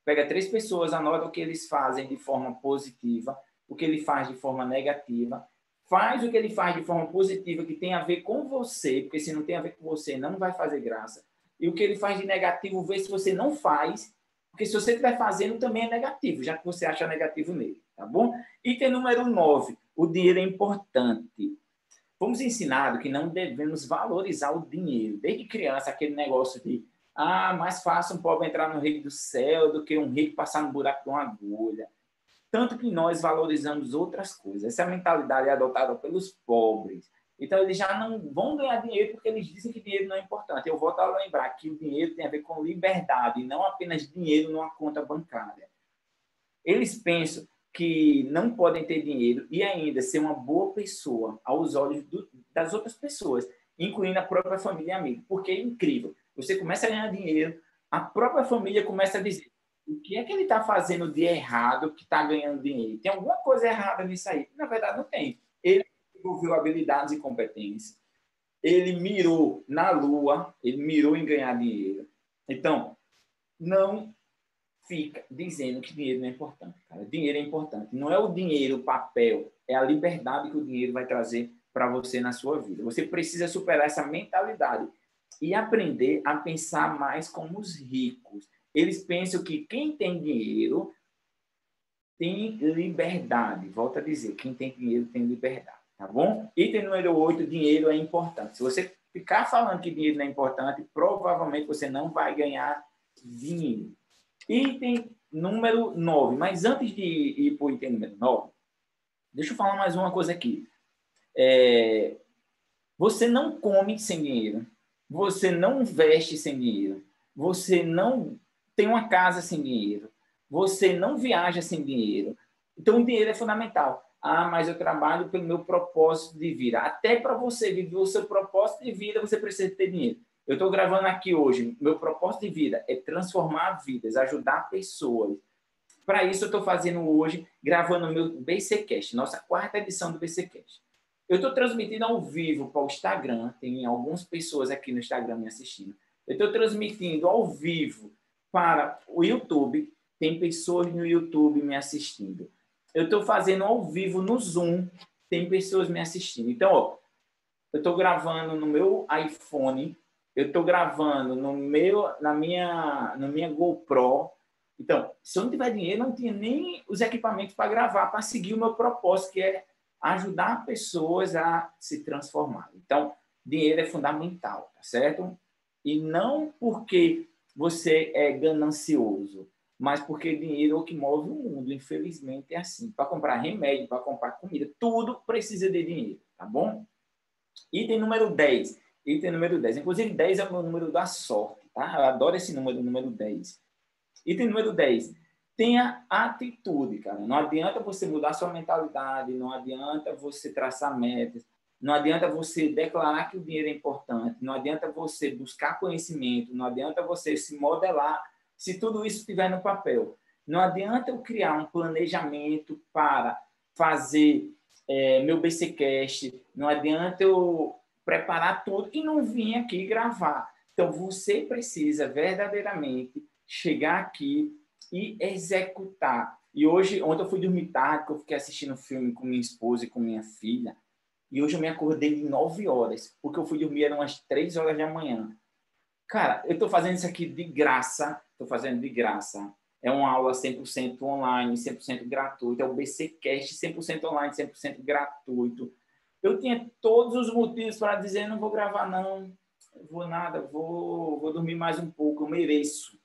Pega três pessoas, anota o que eles fazem de forma positiva, o que ele faz de forma negativa, faz o que ele faz de forma positiva que tem a ver com você, porque se não tem a ver com você, não vai fazer graça. E o que ele faz de negativo, vê se você não faz, porque se você estiver fazendo, também é negativo, já que você acha negativo nele, tá bom? Item número 9, o dinheiro é importante. Fomos ensinados que não devemos valorizar o dinheiro. Desde criança, aquele negócio de ah, mais fácil um pobre entrar no reino do céu do que um rico passar no buraco de uma agulha. Tanto que nós valorizamos outras coisas. Essa mentalidade é adotada pelos pobres. Então, eles já não vão ganhar dinheiro porque eles dizem que dinheiro não é importante. Eu volto a lembrar que o dinheiro tem a ver com liberdade, e não apenas dinheiro numa conta bancária. Eles pensam que não podem ter dinheiro e ainda ser uma boa pessoa aos olhos do, das outras pessoas, incluindo a própria família e amigos. Porque é incrível você começa a ganhar dinheiro, a própria família começa a dizer o que é que ele está fazendo de errado que está ganhando dinheiro? Tem alguma coisa errada nisso aí? Na verdade, não tem. Ele desenvolveu habilidades e competências, ele mirou na lua, ele mirou em ganhar dinheiro. Então, não fica dizendo que dinheiro não é importante. Cara. Dinheiro é importante. Não é o dinheiro, o papel, é a liberdade que o dinheiro vai trazer para você na sua vida. Você precisa superar essa mentalidade e aprender a pensar mais como os ricos. Eles pensam que quem tem dinheiro tem liberdade. Volto a dizer, quem tem dinheiro tem liberdade, tá bom? Item número 8, dinheiro é importante. Se você ficar falando que dinheiro não é importante, provavelmente você não vai ganhar dinheiro. Item número 9. Mas antes de ir para o item número 9, deixa eu falar mais uma coisa aqui. É, você não come sem dinheiro. Você não veste sem dinheiro. Você não tem uma casa sem dinheiro. Você não viaja sem dinheiro. Então, o dinheiro é fundamental. Ah, mas eu trabalho pelo meu propósito de vida. Até para você viver o seu propósito de vida, você precisa ter dinheiro. Eu estou gravando aqui hoje. Meu propósito de vida é transformar vidas, ajudar pessoas. Para isso, eu estou fazendo hoje, gravando o meu BCcast, nossa quarta edição do BCcast. Eu estou transmitindo ao vivo para o Instagram, tem algumas pessoas aqui no Instagram me assistindo. Eu estou transmitindo ao vivo para o YouTube, tem pessoas no YouTube me assistindo eu estou fazendo ao vivo no Zoom, tem pessoas me assistindo. Então, ó, eu estou gravando no meu iPhone, eu estou gravando no meu, na minha, na minha GoPro. Então, se eu não tiver dinheiro, não tinha nem os equipamentos para gravar, para seguir o meu propósito, que é ajudar pessoas a se transformar. Então, dinheiro é fundamental, tá certo? E não porque você é ganancioso, mas porque dinheiro é o que move o mundo, infelizmente é assim. Para comprar remédio, para comprar comida, tudo precisa de dinheiro, tá bom? Item número 10. Item número 10. Inclusive, 10 é o meu número da sorte, tá? Eu adoro esse número, número 10. Item número 10. Tenha atitude, cara. Não adianta você mudar sua mentalidade, não adianta você traçar metas, não adianta você declarar que o dinheiro é importante, não adianta você buscar conhecimento, não adianta você se modelar se tudo isso estiver no papel. Não adianta eu criar um planejamento para fazer é, meu BCcast, não adianta eu preparar tudo e não vir aqui gravar. Então, você precisa verdadeiramente chegar aqui e executar. E hoje, ontem eu fui dormir tarde, eu fiquei assistindo um filme com minha esposa e com minha filha. E hoje eu me acordei de 9 horas, porque eu fui dormir eram umas 3 horas da manhã. Cara, eu estou fazendo isso aqui de graça, estou fazendo de graça. É uma aula 100% online, 100% gratuita, é o BCcast 100% online, 100% gratuito. Eu tinha todos os motivos para dizer, não vou gravar não, vou nada, vou, vou dormir mais um pouco, eu mereço.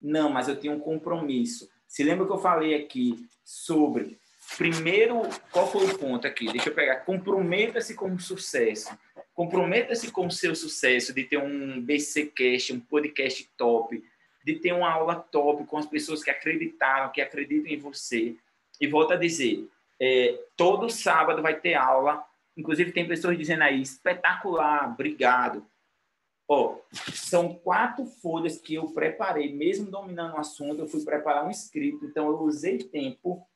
Não, mas eu tinha um compromisso. Se lembra que eu falei aqui sobre primeiro, qual foi o ponto aqui? Deixa eu pegar. Comprometa-se com o sucesso. Comprometa-se com o seu sucesso de ter um BCcast, um podcast top, de ter uma aula top com as pessoas que acreditaram, que acreditam em você. E volto a dizer, é, todo sábado vai ter aula. Inclusive tem pessoas dizendo aí, espetacular, obrigado. Ó, são quatro folhas que eu preparei, mesmo dominando o assunto, eu fui preparar um escrito, então eu usei tempo.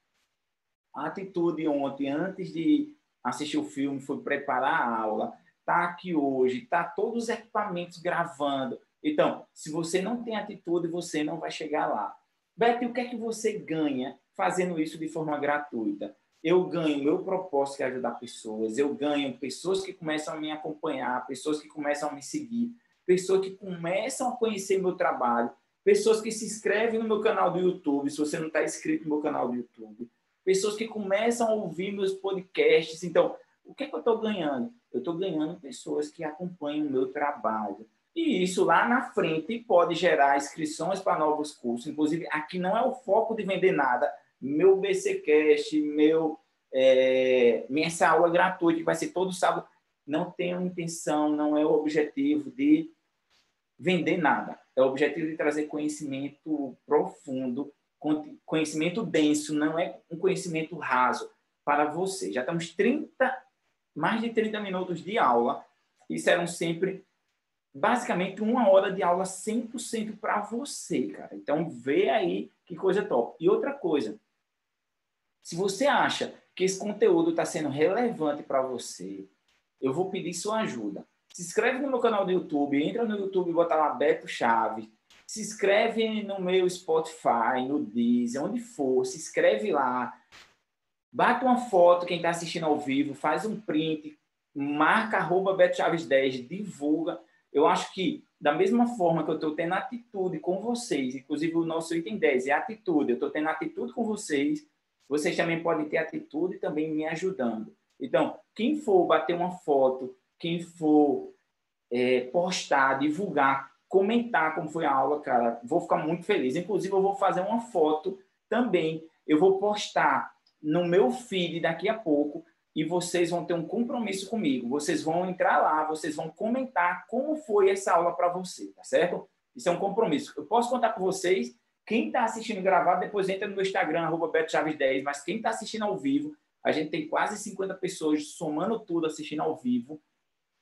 A atitude ontem, antes de assistir o filme, foi preparar a aula está aqui hoje, está todos os equipamentos gravando. Então, se você não tem atitude, você não vai chegar lá. Beto, o que é que você ganha fazendo isso de forma gratuita? Eu ganho meu propósito que é ajudar pessoas, eu ganho pessoas que começam a me acompanhar, pessoas que começam a me seguir, pessoas que começam a conhecer meu trabalho, pessoas que se inscrevem no meu canal do YouTube, se você não está inscrito no meu canal do YouTube, pessoas que começam a ouvir meus podcasts. Então, o que, é que eu estou ganhando? Eu estou ganhando pessoas que acompanham o meu trabalho. E isso lá na frente pode gerar inscrições para novos cursos. Inclusive, aqui não é o foco de vender nada. Meu BCcast, meu, é, minha aula gratuita, que vai ser todo sábado, não tenho intenção, não é o objetivo de vender nada. É o objetivo de trazer conhecimento profundo, conhecimento denso, não é um conhecimento raso para você. Já estamos 30 mais de 30 minutos de aula. Isso eram sempre, basicamente, uma hora de aula 100% para você, cara. Então, vê aí que coisa top. E outra coisa, se você acha que esse conteúdo está sendo relevante para você, eu vou pedir sua ajuda. Se inscreve no meu canal do YouTube, entra no YouTube e bota lá Beto Chaves. Se inscreve no meu Spotify, no Deezer, onde for, se inscreve lá Bate uma foto, quem está assistindo ao vivo, faz um print, marca arroba Beto Chaves 10, divulga. Eu acho que, da mesma forma que eu estou tendo atitude com vocês, inclusive o nosso item 10 é atitude, eu estou tendo atitude com vocês, vocês também podem ter atitude também me ajudando. Então, quem for bater uma foto, quem for é, postar, divulgar comentar como foi a aula, cara. Vou ficar muito feliz. Inclusive, eu vou fazer uma foto também. Eu vou postar no meu feed daqui a pouco e vocês vão ter um compromisso comigo. Vocês vão entrar lá, vocês vão comentar como foi essa aula para você, tá certo? Isso é um compromisso. Eu posso contar com vocês. Quem está assistindo gravado, depois entra no meu Instagram, arroba BetoChaves10, mas quem está assistindo ao vivo, a gente tem quase 50 pessoas somando tudo assistindo ao vivo.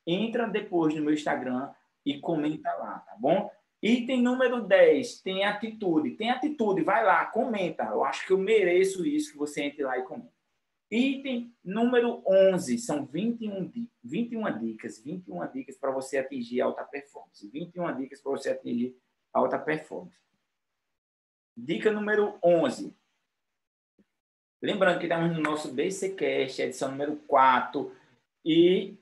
Entra depois no meu Instagram e comenta lá, tá bom? Item número 10, tem atitude. Tem atitude, vai lá, comenta. Eu acho que eu mereço isso, que você entre lá e comenta. Item número 11, são 21, 21 dicas, 21 dicas para você atingir alta performance. 21 dicas para você atingir alta performance. Dica número 11. Lembrando que estamos no nosso BCCast, edição número 4, e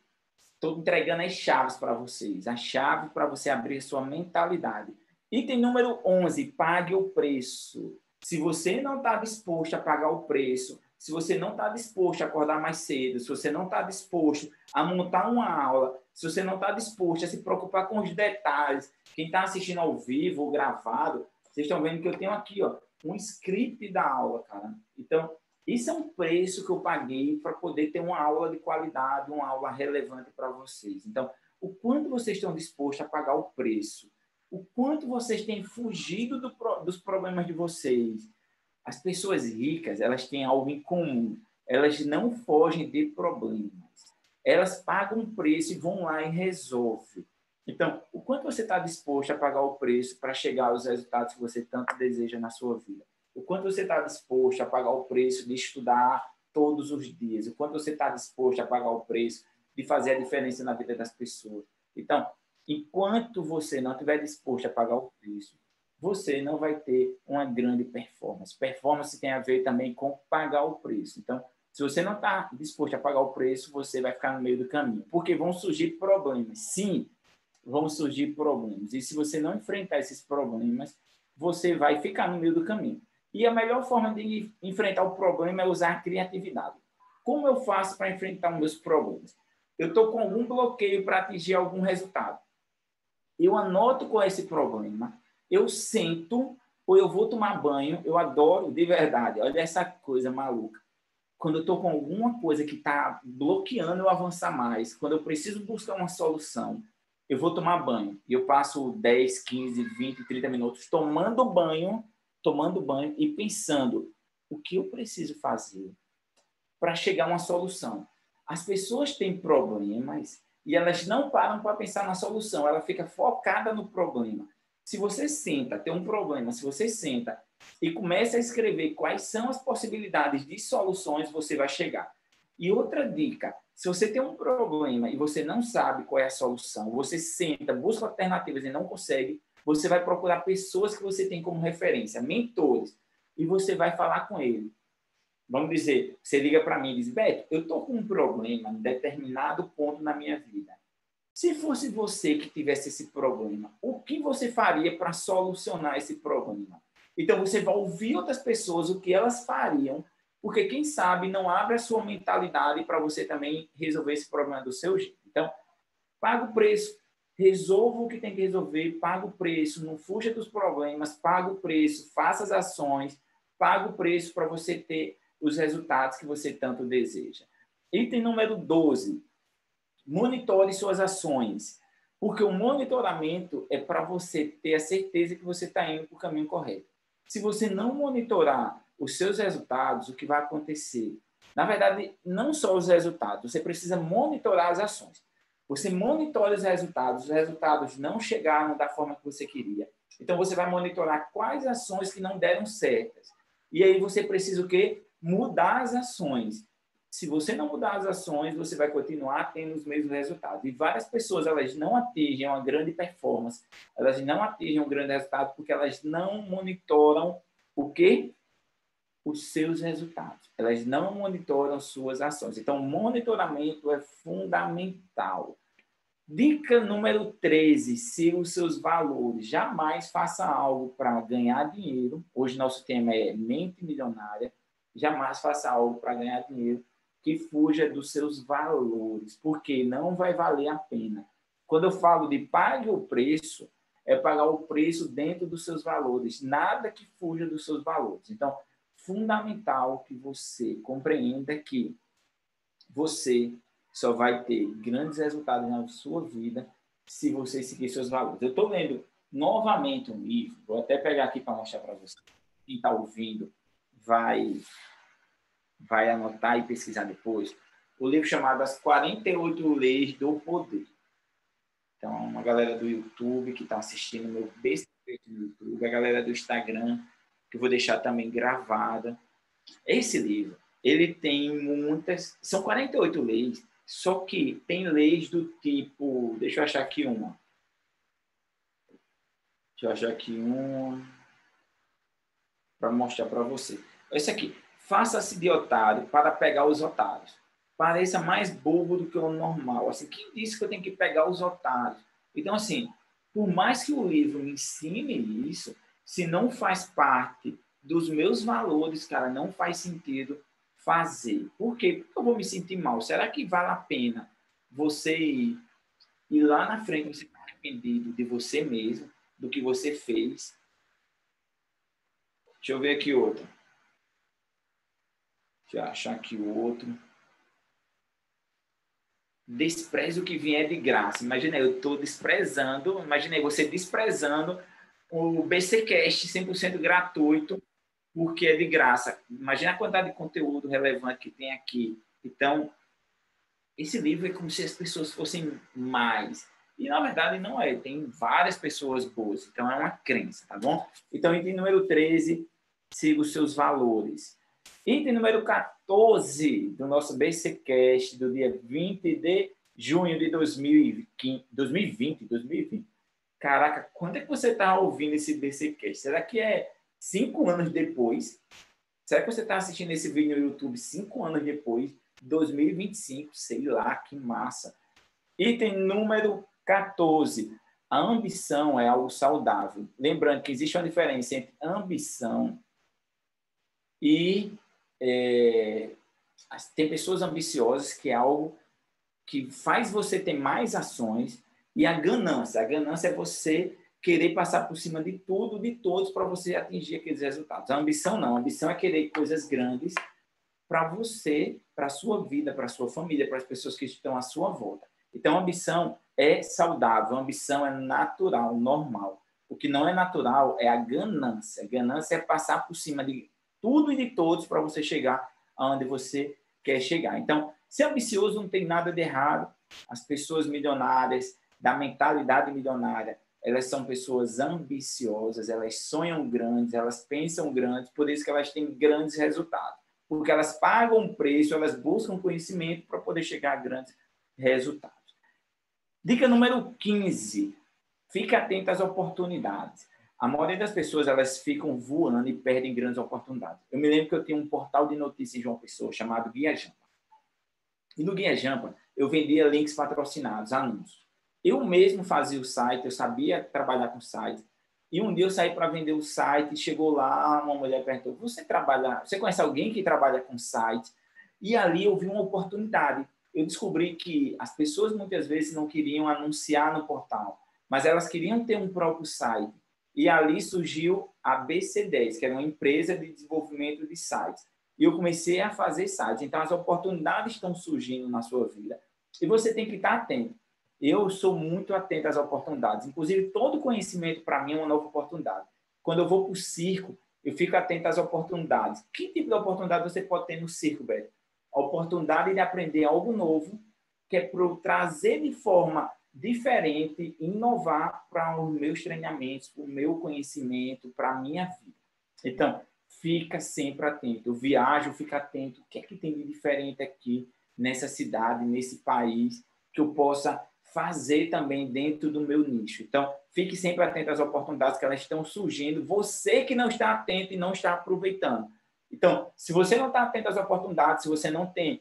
estou entregando as chaves para vocês, a chave para você abrir sua mentalidade. Item número 11, pague o preço. Se você não está disposto a pagar o preço, se você não está disposto a acordar mais cedo, se você não está disposto a montar uma aula, se você não está disposto a se preocupar com os detalhes, quem está assistindo ao vivo ou gravado, vocês estão vendo que eu tenho aqui ó, um script da aula, cara. Então, isso é um preço que eu paguei para poder ter uma aula de qualidade, uma aula relevante para vocês. Então, o quanto vocês estão dispostos a pagar o preço, o quanto vocês têm fugido do, dos problemas de vocês, as pessoas ricas, elas têm algo em comum. Elas não fogem de problemas. Elas pagam um preço e vão lá e resolvem. Então, o quanto você está disposto a pagar o preço para chegar aos resultados que você tanto deseja na sua vida? O quanto você está disposto a pagar o preço de estudar todos os dias? O quanto você está disposto a pagar o preço de fazer a diferença na vida das pessoas? Então, enquanto você não estiver disposto a pagar o preço, você não vai ter uma grande performance. Performance tem a ver também com pagar o preço. Então, se você não está disposto a pagar o preço, você vai ficar no meio do caminho, porque vão surgir problemas. Sim, vão surgir problemas. E se você não enfrentar esses problemas, você vai ficar no meio do caminho. E a melhor forma de enfrentar o problema é usar a criatividade. Como eu faço para enfrentar os meus problemas? Eu estou com algum bloqueio para atingir algum resultado. Eu anoto com esse problema eu sento ou eu vou tomar banho, eu adoro, de verdade, olha essa coisa maluca. Quando eu estou com alguma coisa que está bloqueando eu avançar mais, quando eu preciso buscar uma solução, eu vou tomar banho. E eu passo 10, 15, 20, 30 minutos tomando banho, tomando banho e pensando o que eu preciso fazer para chegar a uma solução. As pessoas têm problemas e elas não param para pensar na solução, ela fica focada no problema. Se você senta, tem um problema, se você senta e começa a escrever quais são as possibilidades de soluções, você vai chegar. E outra dica, se você tem um problema e você não sabe qual é a solução, você senta, busca alternativas e não consegue, você vai procurar pessoas que você tem como referência, mentores, e você vai falar com ele. Vamos dizer, você liga para mim e diz, Beto, eu estou com um problema em determinado ponto na minha vida. Se fosse você que tivesse esse problema, o que você faria para solucionar esse problema? Então você vai ouvir outras pessoas o que elas fariam, porque quem sabe não abre a sua mentalidade para você também resolver esse problema do seu jeito. Então, paga o preço, resolva o que tem que resolver, paga o preço, não fuja dos problemas, paga o preço, faça as ações, paga o preço para você ter os resultados que você tanto deseja. Item número 12 monitore suas ações, porque o monitoramento é para você ter a certeza que você está indo para o caminho correto. Se você não monitorar os seus resultados, o que vai acontecer? Na verdade, não só os resultados, você precisa monitorar as ações. Você monitora os resultados, os resultados não chegaram da forma que você queria. Então você vai monitorar quais ações que não deram certas. E aí você precisa o quê? Mudar as ações se você não mudar as ações, você vai continuar tendo os mesmos resultados. E várias pessoas, elas não atingem uma grande performance, elas não atingem um grande resultado porque elas não monitoram o quê? Os seus resultados. Elas não monitoram suas ações. Então, monitoramento é fundamental. Dica número 13, siga os seus valores. Jamais faça algo para ganhar dinheiro. Hoje nosso tema é mente milionária. Jamais faça algo para ganhar dinheiro que fuja dos seus valores, porque não vai valer a pena. Quando eu falo de pague o preço, é pagar o preço dentro dos seus valores, nada que fuja dos seus valores. Então, fundamental que você compreenda que você só vai ter grandes resultados na sua vida se você seguir seus valores. Eu estou lendo novamente um livro, vou até pegar aqui para mostrar para você. Quem está ouvindo vai, vai anotar e pesquisar depois. O livro chamado As 48 Leis do Poder. Então, uma galera do YouTube que está assistindo meu besta no YouTube, a galera do Instagram, que eu vou deixar também gravada. Esse livro, ele tem muitas, são 48 leis, só que tem leis do tipo, deixa eu achar aqui uma. Deixa eu achar aqui uma para mostrar para você. Esse aqui, faça-se de otário para pegar os otários. Pareça mais bobo do que o normal. Assim, quem disse que eu tenho que pegar os otários? Então, assim, por mais que o livro me ensine isso, se não faz parte dos meus valores, cara, não faz sentido fazer. Por quê? Porque eu vou me sentir mal. Será que vale a pena você ir, ir lá na frente, você ficar arrependido de você mesmo, do que você fez? Deixa eu ver aqui outro. Deixa eu achar aqui o outro. Despreze o que vier de graça. Imagina, eu estou desprezando, imaginei você desprezando o BCcast 100% gratuito, porque é de graça. Imagina a quantidade de conteúdo relevante que tem aqui. Então, esse livro é como se as pessoas fossem mais. E, na verdade, não é. Tem várias pessoas boas. Então, é uma crença, tá bom? Então, item número 13, siga os seus valores. Item número 14 do nosso BCcast do dia 20 de junho de 2020, 2020, 2020 caraca, quando é que você está ouvindo esse BCcast? Será que é cinco anos depois? Será que você está assistindo esse vídeo no YouTube cinco anos depois? 2025, sei lá, que massa. Item número 14. A ambição é algo saudável. Lembrando que existe uma diferença entre ambição e. É, tem pessoas ambiciosas que é algo que faz você ter mais ações e a ganância. A ganância é você querer passar por cima de tudo, de todos, para você atingir aqueles resultados. A ambição não. A ambição é querer coisas grandes para você, para a sua vida, para a sua família, para as pessoas que estão à sua volta. Então, a ambição é saudável, a ambição é natural, normal. O que não é natural é a ganância. A ganância é passar por cima de tudo e de todos para você chegar aonde você quer chegar. Então, ser ambicioso não tem nada de errado. As pessoas milionárias, da mentalidade milionária. Elas são pessoas ambiciosas, elas sonham grandes, elas pensam grandes, por isso que elas têm grandes resultados. Porque elas pagam um preço, elas buscam conhecimento para poder chegar a grandes resultados. Dica número 15. Fique atento às oportunidades. A maioria das pessoas elas ficam voando e perdem grandes oportunidades. Eu me lembro que eu tinha um portal de notícias de uma pessoa chamado Guia Jampa. E no Guia Jampa eu vendia links patrocinados, anúncios. Eu mesmo fazia o site, eu sabia trabalhar com site. E um dia eu saí para vender o site chegou lá, uma mulher perguntou: "Você trabalha, você conhece alguém que trabalha com site?" E ali eu vi uma oportunidade. Eu descobri que as pessoas muitas vezes não queriam anunciar no portal, mas elas queriam ter um próprio site. E ali surgiu a BC10, que era uma empresa de desenvolvimento de sites. E eu comecei a fazer sites. Então, as oportunidades estão surgindo na sua vida. E você tem que estar atento eu sou muito atento às oportunidades. Inclusive, todo conhecimento para mim é uma nova oportunidade. Quando eu vou para o circo, eu fico atento às oportunidades. Que tipo de oportunidade você pode ter no circo, Beto? A oportunidade de aprender algo novo, que é para trazer de forma diferente, inovar para os meus treinamentos, para o meu conhecimento, para a minha vida. Então, fica sempre atento. Eu viajo, fica atento. O que é que tem de diferente aqui nessa cidade, nesse país, que eu possa fazer também dentro do meu nicho. Então, fique sempre atento às oportunidades que elas estão surgindo. Você que não está atento e não está aproveitando. Então, se você não está atento às oportunidades, se você não tem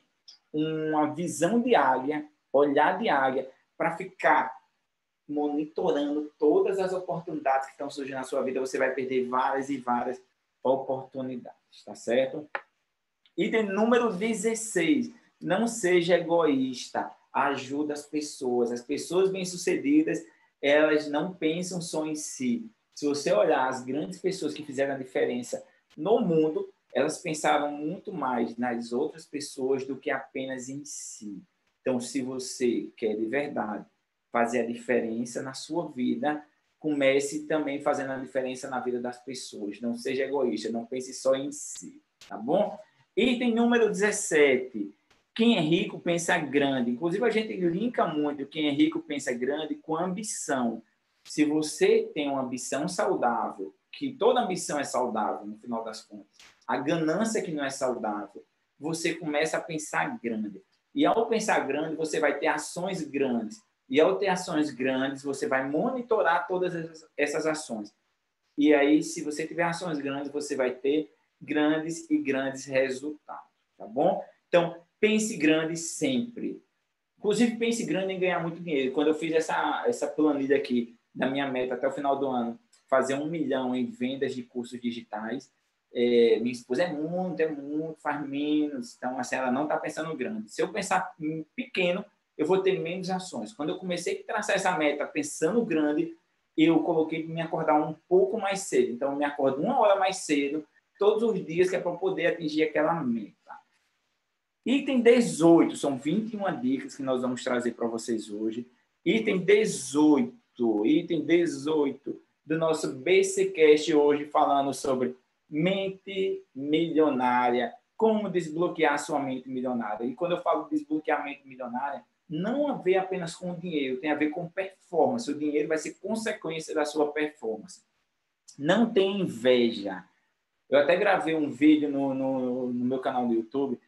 uma visão de águia, olhar de águia, para ficar monitorando todas as oportunidades que estão surgindo na sua vida, você vai perder várias e várias oportunidades, tá certo? Item número 16. Não seja egoísta ajuda as pessoas. As pessoas bem-sucedidas, elas não pensam só em si. Se você olhar as grandes pessoas que fizeram a diferença no mundo, elas pensaram muito mais nas outras pessoas do que apenas em si. Então, se você quer de verdade fazer a diferença na sua vida, comece também fazendo a diferença na vida das pessoas. Não seja egoísta, não pense só em si, tá bom? Item número 17. Quem é rico pensa grande. Inclusive, a gente linka muito quem é rico pensa grande com ambição. Se você tem uma ambição saudável, que toda ambição é saudável, no final das contas, a ganância que não é saudável, você começa a pensar grande. E ao pensar grande, você vai ter ações grandes. E ao ter ações grandes, você vai monitorar todas essas ações. E aí, se você tiver ações grandes, você vai ter grandes e grandes resultados, tá bom? Então, pense grande sempre. Inclusive, pense grande em ganhar muito dinheiro. Quando eu fiz essa, essa planilha aqui da minha meta até o final do ano, fazer um milhão em vendas de cursos digitais, é, minha esposa é muito, é muito, faz menos. Então, assim, ela não está pensando grande. Se eu pensar pequeno, eu vou ter menos ações. Quando eu comecei a traçar essa meta pensando grande, eu coloquei me acordar um pouco mais cedo. Então, eu me acordo uma hora mais cedo, todos os dias, que é para poder atingir aquela meta. Item 18, são 21 dicas que nós vamos trazer para vocês hoje. Item 18, item 18 do nosso BCcast hoje, falando sobre mente milionária, como desbloquear sua mente milionária. E quando eu falo desbloqueamento milionária, não a ver apenas com o dinheiro, tem a ver com performance. O dinheiro vai ser consequência da sua performance. Não tem inveja. Eu até gravei um vídeo no, no, no meu canal do YouTube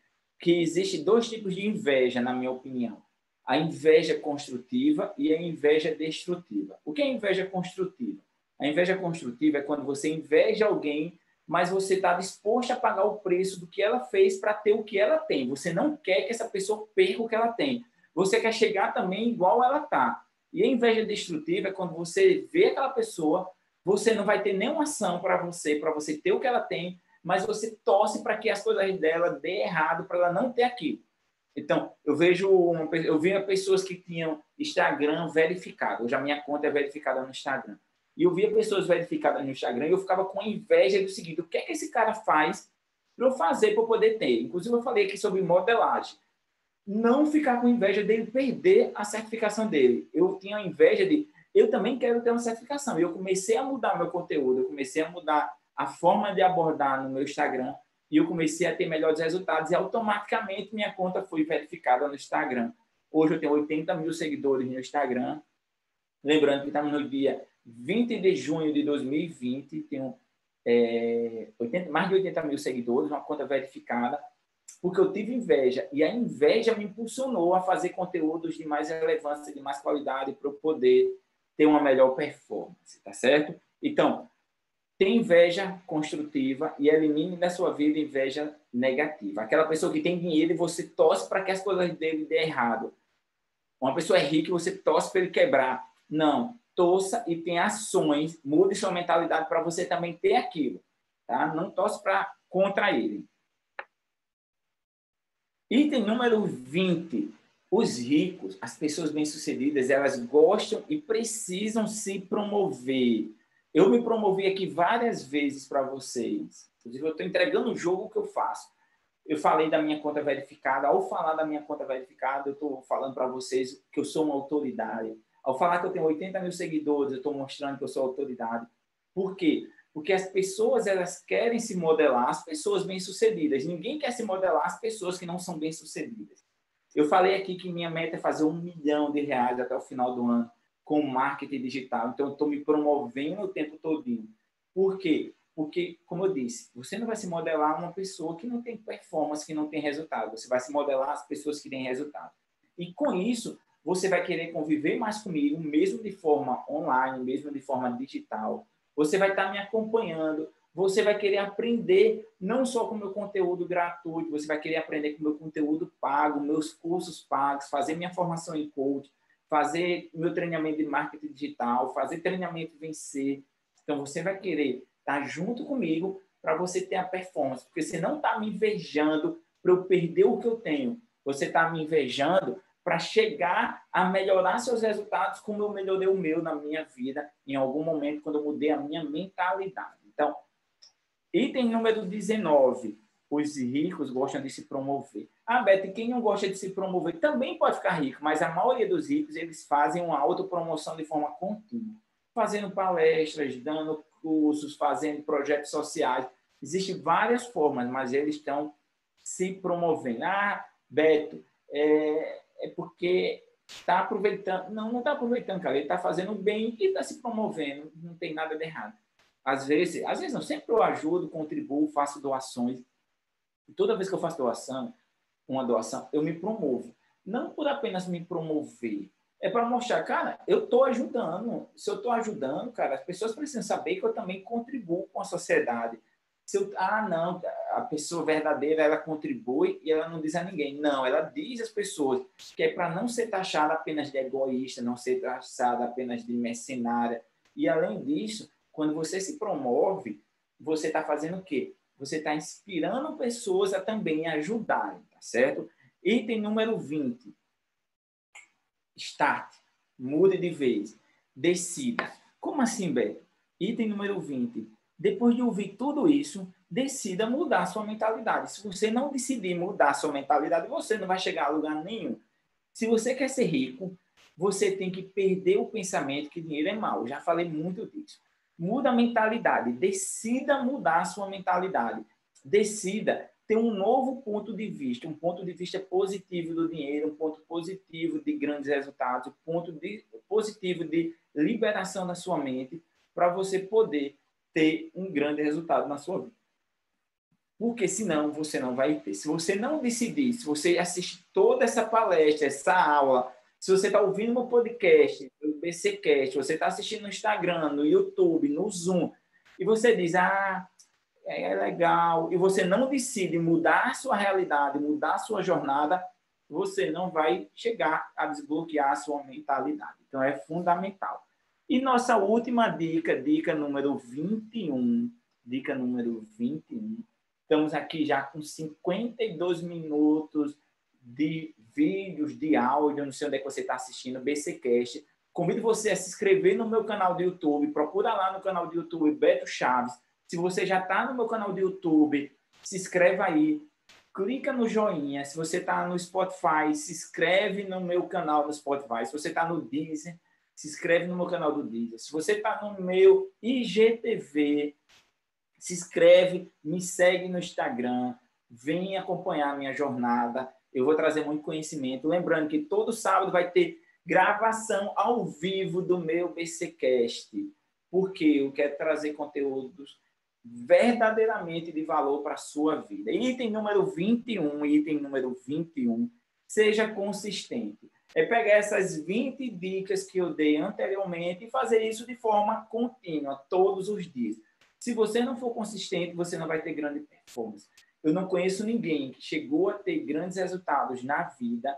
que existe dois tipos de inveja, na minha opinião. A inveja construtiva e a inveja destrutiva. O que é inveja construtiva? A inveja construtiva é quando você inveja alguém mas você está disposto a pagar o preço do que ela fez para ter o que ela tem. Você não quer que essa pessoa perca o que ela tem. Você quer chegar também igual ela está. E a inveja destrutiva é quando você vê aquela pessoa, você não vai ter nenhuma ação para você, para você ter o que ela tem, mas você torce para que as coisas dela dê errado, para ela não ter aquilo. Então, eu vejo uma, eu via pessoas que tinham Instagram verificado. Hoje a minha conta é verificada no Instagram. E eu via pessoas verificadas no Instagram e eu ficava com inveja do seguinte: o que é que esse cara faz para eu fazer para poder ter? Inclusive, eu falei aqui sobre modelagem. Não ficar com inveja dele perder a certificação dele. Eu tinha inveja de. Eu também quero ter uma certificação. E eu comecei a mudar meu conteúdo, eu comecei a mudar a forma de abordar no meu Instagram e eu comecei a ter melhores resultados e automaticamente minha conta foi verificada no Instagram. Hoje eu tenho 80 mil seguidores no Instagram. Lembrando que estamos no dia 20 de junho de 2020, tenho é, 80, mais de 80 mil seguidores, uma conta verificada, porque eu tive inveja. E a inveja me impulsionou a fazer conteúdos de mais relevância, de mais qualidade, para eu poder ter uma melhor performance, tá certo? Então, tem inveja construtiva e elimine da sua vida inveja negativa. Aquela pessoa que tem dinheiro e você torce para que as coisas dele dê errado. Uma pessoa é rica e você torce para ele quebrar. Não, torça e tenha ações, mude sua mentalidade para você também ter aquilo, tá? Não torce para contra ele. Item número 20. Os ricos, as pessoas bem-sucedidas, elas gostam e precisam se promover. Eu me promovi aqui várias vezes para vocês. Inclusive, eu estou entregando o jogo que eu faço. Eu falei da minha conta verificada. Ao falar da minha conta verificada, eu estou falando para vocês que eu sou uma autoridade. Ao falar que eu tenho 80 mil seguidores, eu estou mostrando que eu sou autoridade. Por quê? Porque as pessoas elas querem se modelar as pessoas bem-sucedidas. Ninguém quer se modelar as pessoas que não são bem-sucedidas. Eu falei aqui que minha meta é fazer um milhão de reais até o final do ano com marketing digital. Então, eu estou me promovendo o tempo todinho. Por quê? Porque, como eu disse, você não vai se modelar uma pessoa que não tem performance, que não tem resultado. Você vai se modelar as pessoas que têm resultado. E com isso, você vai querer conviver mais comigo, mesmo de forma online, mesmo de forma digital. Você vai estar me acompanhando, você vai querer aprender não só com o meu conteúdo gratuito, você vai querer aprender com o meu conteúdo pago, meus cursos pagos, fazer minha formação em coach, fazer meu treinamento de marketing digital, fazer treinamento vencer. Então você vai querer estar junto comigo para você ter a performance, porque você não está me invejando para eu perder o que eu tenho. Você está me invejando para chegar a melhorar seus resultados como eu melhorei o meu na minha vida em algum momento quando eu mudei a minha mentalidade. Então, item número 19. Os ricos gostam de se promover. Ah, Beto, quem não gosta de se promover também pode ficar rico, mas a maioria dos ricos, eles fazem uma autopromoção de forma contínua. Fazendo palestras, dando cursos, fazendo projetos sociais. Existem várias formas, mas eles estão se promovendo. Ah, Beto, é, é porque está aproveitando. Não, não está aproveitando, cara. Ele está fazendo bem e está se promovendo. Não tem nada de errado. Às vezes, às vezes não, sempre eu ajudo, contribuo, faço doações. Toda vez que eu faço doação, uma doação, eu me promovo. Não por apenas me promover, é para mostrar, cara, eu estou ajudando. Se eu estou ajudando, cara, as pessoas precisam saber que eu também contribuo com a sociedade. Se eu, ah, não, a pessoa verdadeira ela contribui e ela não diz a ninguém. Não, ela diz às pessoas que é para não ser taxada apenas de egoísta, não ser taxada apenas de mercenária. E além disso, quando você se promove, você está fazendo o quê? Você está inspirando pessoas a também ajudarem, tá certo? Item número 20. Start. Mude de vez. Decida. Como assim, Beto? Item número 20 depois de ouvir tudo isso, decida mudar sua mentalidade. Se você não decidir mudar sua mentalidade, você não vai chegar a lugar nenhum. Se você quer ser rico, você tem que perder o pensamento que dinheiro é. Eu já falei muito disso. Muda a mentalidade. Decida mudar a sua mentalidade. Decida ter um novo ponto de vista, um ponto de vista positivo do dinheiro, um ponto positivo de grandes resultados, um ponto de, positivo de liberação da sua mente, para você poder ter um grande resultado na sua vida. Porque senão você não vai ter. Se você não decidir, se você assistir toda essa palestra, essa aula, se você está ouvindo meu podcast, o BCcast, você está assistindo no Instagram, no YouTube, no Zoom, e você diz, ah, é legal, e você não decide mudar a sua realidade, mudar a sua jornada, você não vai chegar a desbloquear a sua mentalidade. Então, é fundamental. E nossa última dica, dica número 21. Dica número 21. Estamos aqui já com 52 minutos de vídeos, de áudio. Não sei onde é que você está assistindo, BCcast. Convido você a se inscrever no meu canal do YouTube. Procura lá no canal do YouTube Beto Chaves. Se você já está no meu canal do YouTube, se inscreve aí. Clica no joinha. Se você está no Spotify, se inscreve no meu canal no Spotify. Se você está no Deezer, se inscreve no meu canal do Deezer. Se você está no meu IGTV, se inscreve, me segue no Instagram, vem acompanhar minha jornada. Eu vou trazer muito conhecimento. Lembrando que todo sábado vai ter gravação ao vivo do meu BCcast, porque eu quero trazer conteúdos verdadeiramente de valor para a sua vida. Item número 21, item número 21, seja consistente é pegar essas 20 dicas que eu dei anteriormente e fazer isso de forma contínua, todos os dias. Se você não for consistente, você não vai ter grande performance. Eu não conheço ninguém que chegou a ter grandes resultados na vida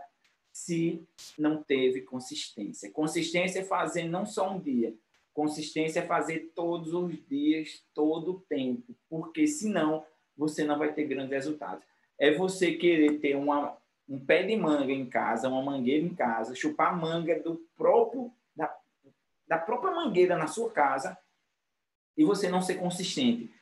se não teve consistência. Consistência é fazer não só um dia, consistência é fazer todos os dias, todo o tempo, porque senão você não vai ter grandes resultados. É você querer ter uma um pé de manga em casa, uma mangueira em casa, chupar manga do próprio da, da própria mangueira na sua casa e você não ser consistente.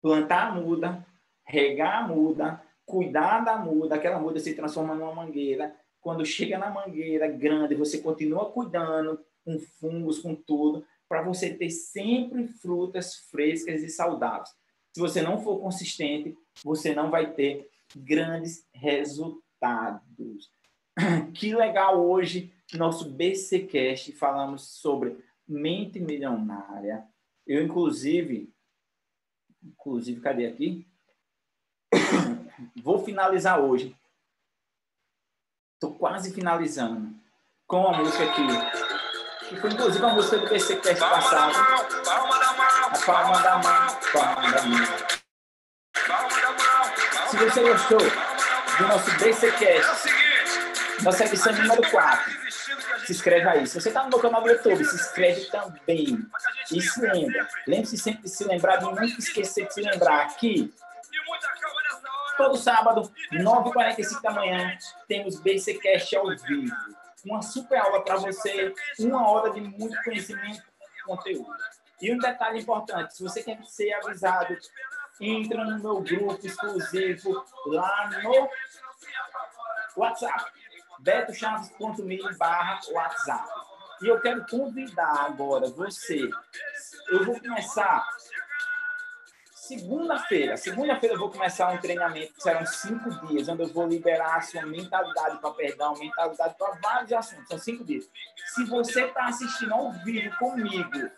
Plantar a muda, regar a muda, cuidar da muda, aquela muda se transforma numa mangueira. Quando chega na mangueira grande, você continua cuidando com fungos, com tudo, para você ter sempre frutas frescas e saudáveis. Se você não for consistente, você não vai ter grandes resultados. [CLEARS THROAT] Que legal hoje, nosso BCcast, falamos sobre mente milionária. Eu, inclusive, inclusive, cadê aqui? [COUGHS] Vou finalizar hoje. Estou quase finalizando com a música aqui. Que foi, inclusive, a música do BCcast passado. Palma da mão, palma da mão, palma da mão. Se você gostou, do nosso BCcast. É nossa edição número 4. Se inscreve aí. Se você está no meu canal do YouTube, se inscreve também. E se lembra. Lembre-se sempre de se lembrar de nunca esquecer de se lembrar aqui. Todo sábado, 9h45 da manhã, temos BCCast ao vivo. Uma super aula para você, uma hora de muito conhecimento e conteúdo. E um detalhe importante, se você quer ser avisado, entra no meu grupo exclusivo lá no WhatsApp, betochaves.me barra WhatsApp. E eu quero convidar agora você. Eu vou começar segunda-feira. Segunda-feira eu vou começar um treinamento que serão cinco dias, onde eu vou liberar a sua mentalidade para perdão, mentalidade para vários assuntos. São cinco dias. Se você está assistindo ao vivo comigo,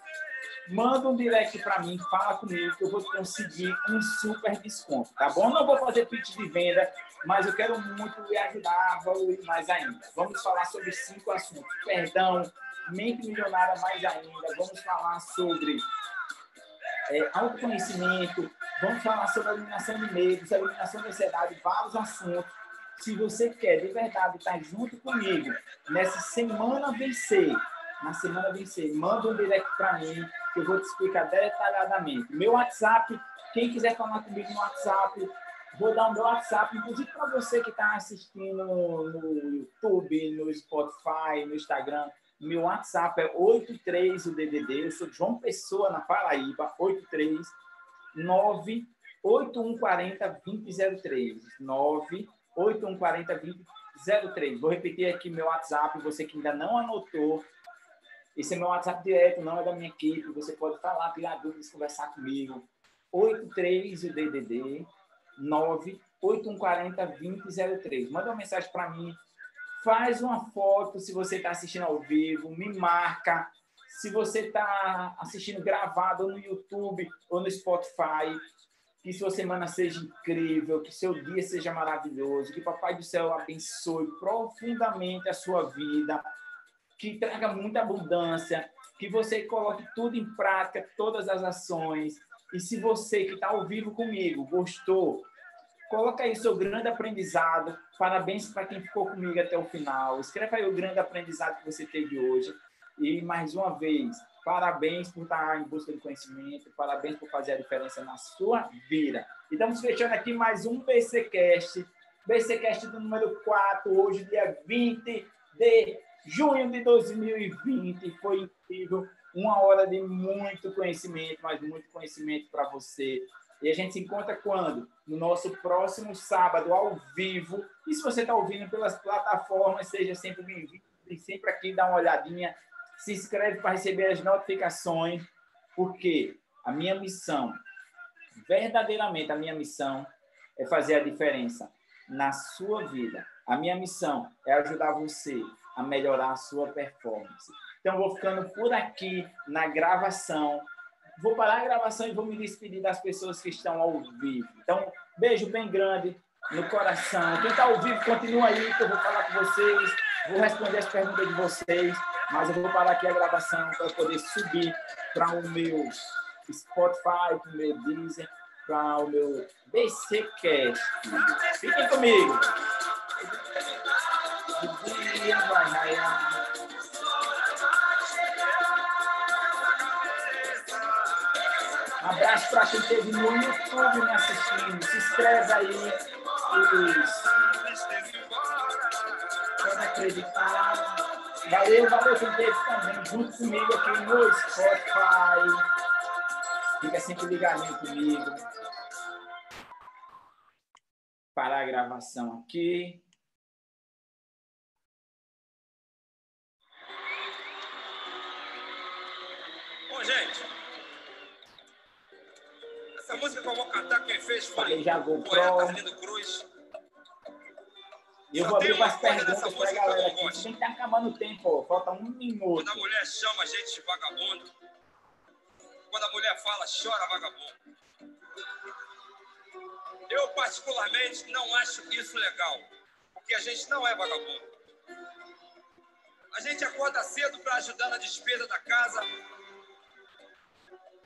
manda um direct para mim, fala comigo que eu vou conseguir um super desconto, tá bom? Não vou fazer pitch de venda, mas eu quero muito lhe ajudar a evoluir mais ainda. Vamos falar sobre cinco assuntos: perdão, mente milionária mais ainda. Vamos falar sobre é, autoconhecimento, vamos falar sobre eliminação de medos, eliminação de ansiedade, vários assuntos. Se você quer de verdade estar junto comigo nessa semana vencer, na semana vencer, manda um direct para mim que eu vou te explicar detalhadamente. Meu WhatsApp, quem quiser falar comigo no WhatsApp, vou dar o meu WhatsApp, inclusive para você que está assistindo no YouTube, no Spotify, no Instagram. Meu WhatsApp é 83 o DDD. Eu sou João Pessoa, na Paraíba, 83 9 8140 2003. 9 8140 2003. Vou repetir aqui meu WhatsApp, você que ainda não anotou. Esse é meu WhatsApp direto, não é da minha equipe. Você pode falar, tirar dúvidas, conversar comigo. 83 o DDD 9 8140 2003. Manda uma mensagem para mim faz uma foto se você está assistindo ao vivo, me marca. Se você está assistindo gravado no YouTube ou no Spotify, que sua semana seja incrível, que seu dia seja maravilhoso, que Papai do Céu abençoe profundamente a sua vida, que traga muita abundância, que você coloque tudo em prática, todas as ações. E se você que está ao vivo comigo gostou, Coloca aí seu grande aprendizado. Parabéns para quem ficou comigo até o final. Escreva aí o grande aprendizado que você teve hoje. E mais uma vez, parabéns por estar em busca de conhecimento, parabéns por fazer a diferença na sua vida. E estamos fechando aqui mais um BCcast, BCcast do número 4, hoje dia 20 de junho de 2020. Foi incrível, uma hora de muito conhecimento, mas muito conhecimento para você. E a gente se encontra quando? No nosso próximo sábado, ao vivo. E se você está ouvindo pelas plataformas, seja sempre bem-vindo. E sempre aqui dá uma olhadinha. Se inscreve para receber as notificações, porque a minha missão, verdadeiramente a minha missão, é fazer a diferença na sua vida. A minha missão é ajudar você a melhorar a sua performance. Então, vou ficando por aqui na gravação vou parar a gravação e vou me despedir das pessoas que estão ao vivo. Então, beijo bem grande no coração. Quem está ao vivo, continua aí, que eu vou falar com vocês, vou responder as perguntas de vocês, mas eu vou parar aqui a gravação para poder subir para o meu Spotify, para o meu Deezer, para o meu BCcast. Fiquem comigo. Abraço para quem esteve no YouTube me assistindo. Se inscreve aí. Isso. Pode acreditar. Valeu, valeu quem esteve também junto comigo aqui no Spotify. Fica sempre ligadinho comigo. Parar a gravação aqui. Essa música que eu vou cantar, quem fez foi o poeta Arlindo Cruz. Eu vou abrir umas perguntas pra galera aqui. Tem que tá acabando o tempo, falta um minuto. Quando a mulher chama a gente de vagabundo, quando a mulher fala, chora vagabundo. Eu, particularmente, não acho isso legal, porque a gente não é vagabundo. A gente acorda cedo para ajudar na despesa da casa,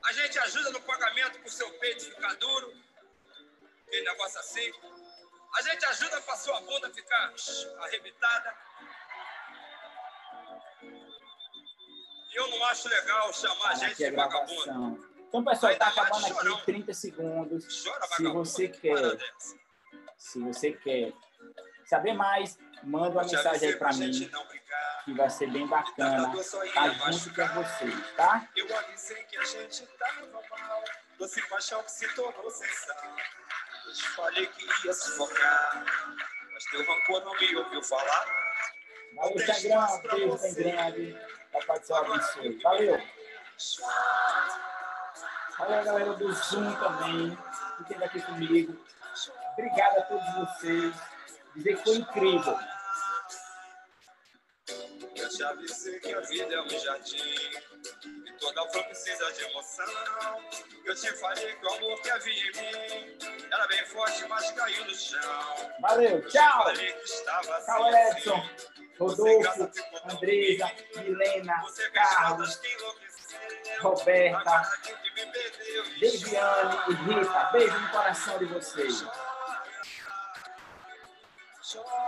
a gente ajuda no pagamento para o seu peito ficar duro, aquele negócio assim. A gente ajuda para a sua bunda ficar arrebitada. E eu não acho legal chamar a gente de vagabundo. Então, pessoal, está acabando aqui 30 segundos. Chora, Se você quer Se você quer saber mais, manda uma mensagem aí para mim, que vai ser bem bacana estar tá junto com vocês, tá? Eu avisei que a gente tava mal, doce paixão que se tornou sensação. Eu te falei que ia se focar, mas teu rancor não me ouviu falar. Valeu, Instagram, beijo bem grande. Papai do céu abençoe. Valeu! Valeu, galera do Zoom também, que esteve aqui comigo. Obrigado a todos vocês. Dizer que foi incrível. Eu te avisei que a vida é um jardim e toda flor precisa de emoção. Eu te falei que o amor que havia em mim era bem forte, mas caiu no chão. Valeu, tchau! Tchau, Edson, Rodolfo, Andresa, Milena, Carlos, Roberta, Deviane e Rita. Beijo no coração de vocês. joy.